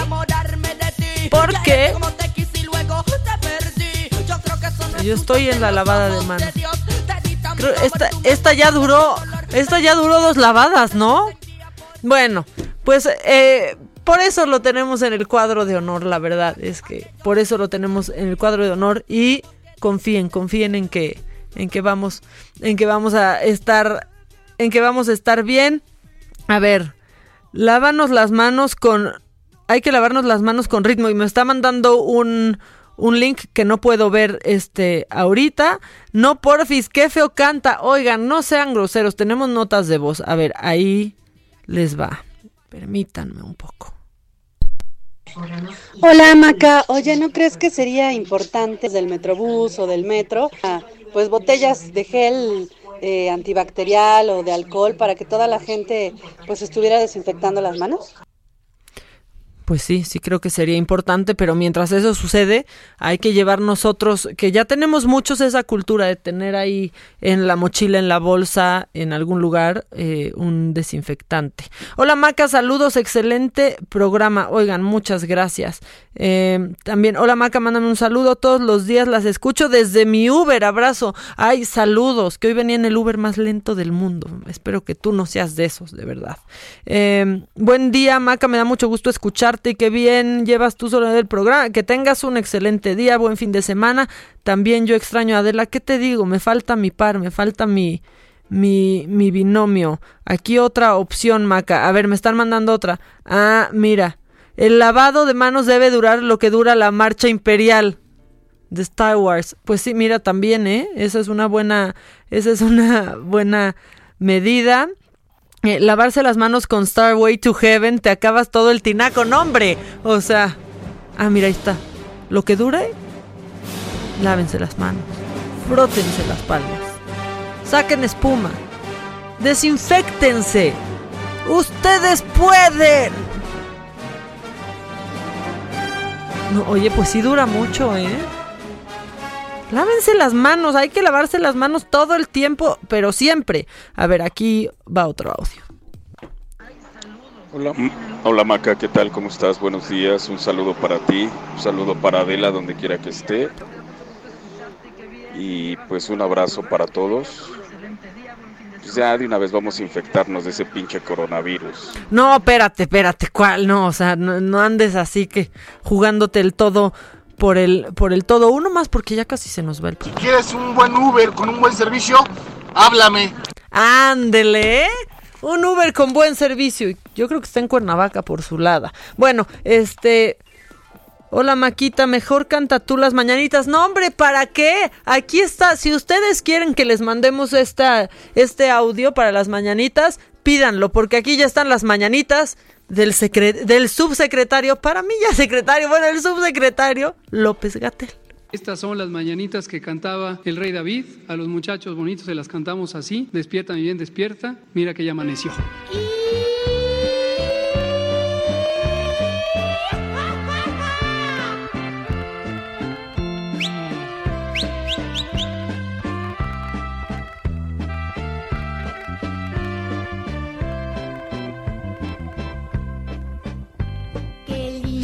Porque yo estoy en la lavada de manos. Esta, esta ya duró. Esta ya duró dos lavadas, ¿no? Bueno, pues eh, por eso lo tenemos en el cuadro de honor, la verdad. Es que por eso lo tenemos en el cuadro de honor. Y confíen, confíen en que, en que vamos, en que vamos a estar, en que vamos a estar bien. A ver, lávanos las manos con. Hay que lavarnos las manos con ritmo. Y me está mandando un, un link que no puedo ver este ahorita. No, porfis, qué feo canta. Oigan, no sean groseros. Tenemos notas de voz. A ver, ahí les va. Permítanme un poco. Hola Maca, oye, ¿no crees que sería importante del metrobús o del metro, ah, pues botellas de gel eh, antibacterial o de alcohol para que toda la gente pues estuviera desinfectando las manos? Pues sí, sí creo que sería importante, pero mientras eso sucede, hay que llevar nosotros, que ya tenemos muchos esa cultura de tener ahí en la mochila, en la bolsa, en algún lugar, eh, un desinfectante. Hola Maca, saludos, excelente programa. Oigan, muchas gracias. Eh, también, hola Maca, mándame un saludo. Todos los días las escucho desde mi Uber, abrazo. Ay, saludos, que hoy venía en el Uber más lento del mundo. Espero que tú no seas de esos, de verdad. Eh, buen día, Maca, me da mucho gusto y que bien llevas tú solo del programa. Que tengas un excelente día, buen fin de semana. También yo extraño a Adela. ¿Qué te digo? Me falta mi par, me falta mi, mi, mi binomio. Aquí otra opción, Maca. A ver, me están mandando otra. Ah, mira. El lavado de manos debe durar lo que dura la marcha imperial de Star Wars. Pues sí, mira también, ¿eh? Esa es una buena, esa es una buena medida. Eh, lavarse las manos con Starway to Heaven, te acabas todo el tinaco, no hombre. O sea, ah, mira, ahí está. Lo que dure, Lávense las manos. Frótense las palmas. Saquen espuma. Desinfectense. Ustedes pueden. No, oye, pues sí dura mucho, ¿eh? Lávense las manos, hay que lavarse las manos todo el tiempo, pero siempre. A ver, aquí va otro audio. Hola, hola Maca, ¿qué tal? ¿Cómo estás? Buenos días, un saludo para ti, un saludo para Adela donde quiera que esté. Y pues un abrazo para todos. Pues ya de una vez vamos a infectarnos de ese pinche coronavirus. No, espérate, espérate, ¿cuál? No, o sea, no, no andes así que jugándote el todo por el, por el todo. Uno más porque ya casi se nos va el tiempo. ¿Quieres un buen Uber con un buen servicio? Háblame. Ándele, ¿eh? Un Uber con buen servicio. Y Yo creo que está en Cuernavaca por su lado. Bueno, este... Hola Maquita, mejor canta tú las mañanitas. No, hombre, ¿para qué? Aquí está. Si ustedes quieren que les mandemos esta, este audio para las mañanitas, pídanlo, porque aquí ya están las mañanitas del, secre- del subsecretario, para mí ya secretario, bueno, el subsecretario López Gatel. Estas son las mañanitas que cantaba el rey David. A los muchachos bonitos se las cantamos así. Despierta, mi bien, despierta. Mira que ya amaneció.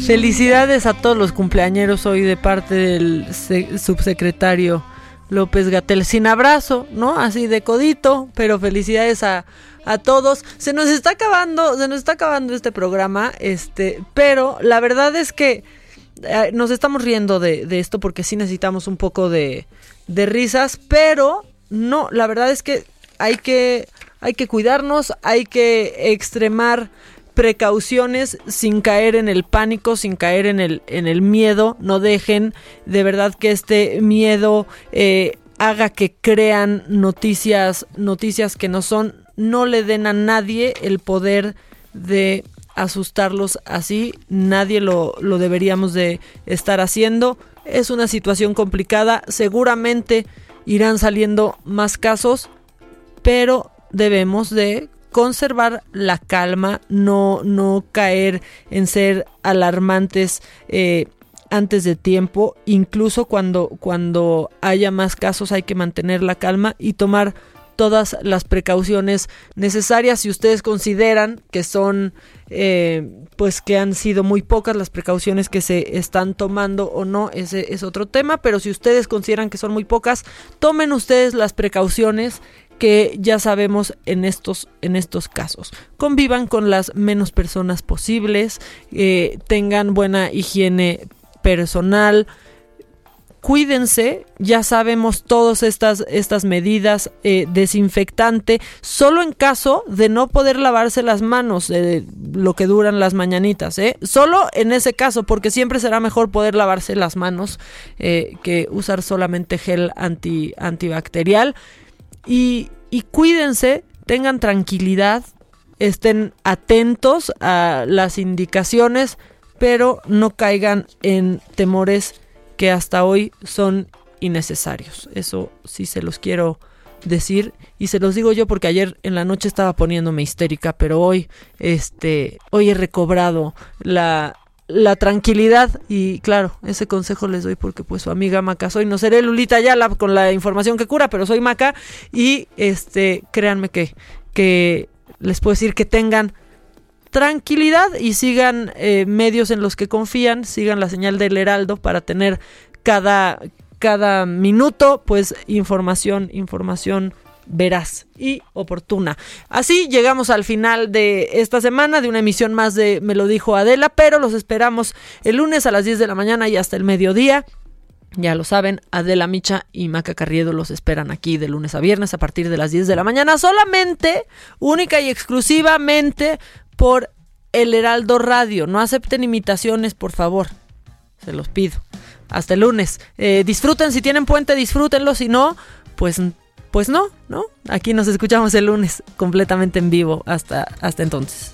Felicidades a todos los cumpleañeros hoy de parte del se- subsecretario López Gatel. Sin abrazo, ¿no? Así de codito, pero felicidades a, a todos. Se nos está acabando, se nos está acabando este programa, este, pero la verdad es que eh, nos estamos riendo de, de esto porque sí necesitamos un poco de, de risas, pero no, la verdad es que hay que, hay que cuidarnos, hay que extremar precauciones sin caer en el pánico, sin caer en el, en el miedo. No dejen de verdad que este miedo eh, haga que crean noticias, noticias que no son. No le den a nadie el poder de asustarlos así. Nadie lo, lo deberíamos de estar haciendo. Es una situación complicada. Seguramente irán saliendo más casos, pero debemos de conservar la calma, no, no caer en ser alarmantes eh, antes de tiempo, incluso cuando, cuando haya más casos hay que mantener la calma y tomar todas las precauciones necesarias. Si ustedes consideran que son eh, pues que han sido muy pocas las precauciones que se están tomando o no ese es otro tema pero si ustedes consideran que son muy pocas tomen ustedes las precauciones que ya sabemos en estos, en estos casos. Convivan con las menos personas posibles, eh, tengan buena higiene personal, cuídense, ya sabemos todas estas, estas medidas, eh, desinfectante, solo en caso de no poder lavarse las manos, eh, lo que duran las mañanitas, ¿eh? solo en ese caso, porque siempre será mejor poder lavarse las manos que usar solamente gel anti, antibacterial. Y, y cuídense, tengan tranquilidad, estén atentos a las indicaciones, pero no caigan en temores que hasta hoy son innecesarios. Eso sí se los quiero decir y se los digo yo porque ayer en la noche estaba poniéndome histérica, pero hoy este hoy he recobrado la la tranquilidad y claro, ese consejo les doy porque pues su amiga Maca soy, no seré Lulita Ayala con la información que cura, pero soy Maca y este créanme que que les puedo decir que tengan tranquilidad y sigan eh, medios en los que confían, sigan la señal del Heraldo para tener cada, cada minuto pues información, información veraz y oportuna. Así llegamos al final de esta semana de una emisión más de Me lo dijo Adela, pero los esperamos el lunes a las 10 de la mañana y hasta el mediodía. Ya lo saben, Adela Micha y Maca Carriedo los esperan aquí de lunes a viernes a partir de las 10 de la mañana, solamente, única y exclusivamente por El Heraldo Radio. No acepten imitaciones, por favor. Se los pido. Hasta el lunes. Eh, disfruten, si tienen puente, disfrútenlo. Si no, pues, pues no, ¿no? Aquí nos escuchamos el lunes completamente en vivo. Hasta, hasta entonces.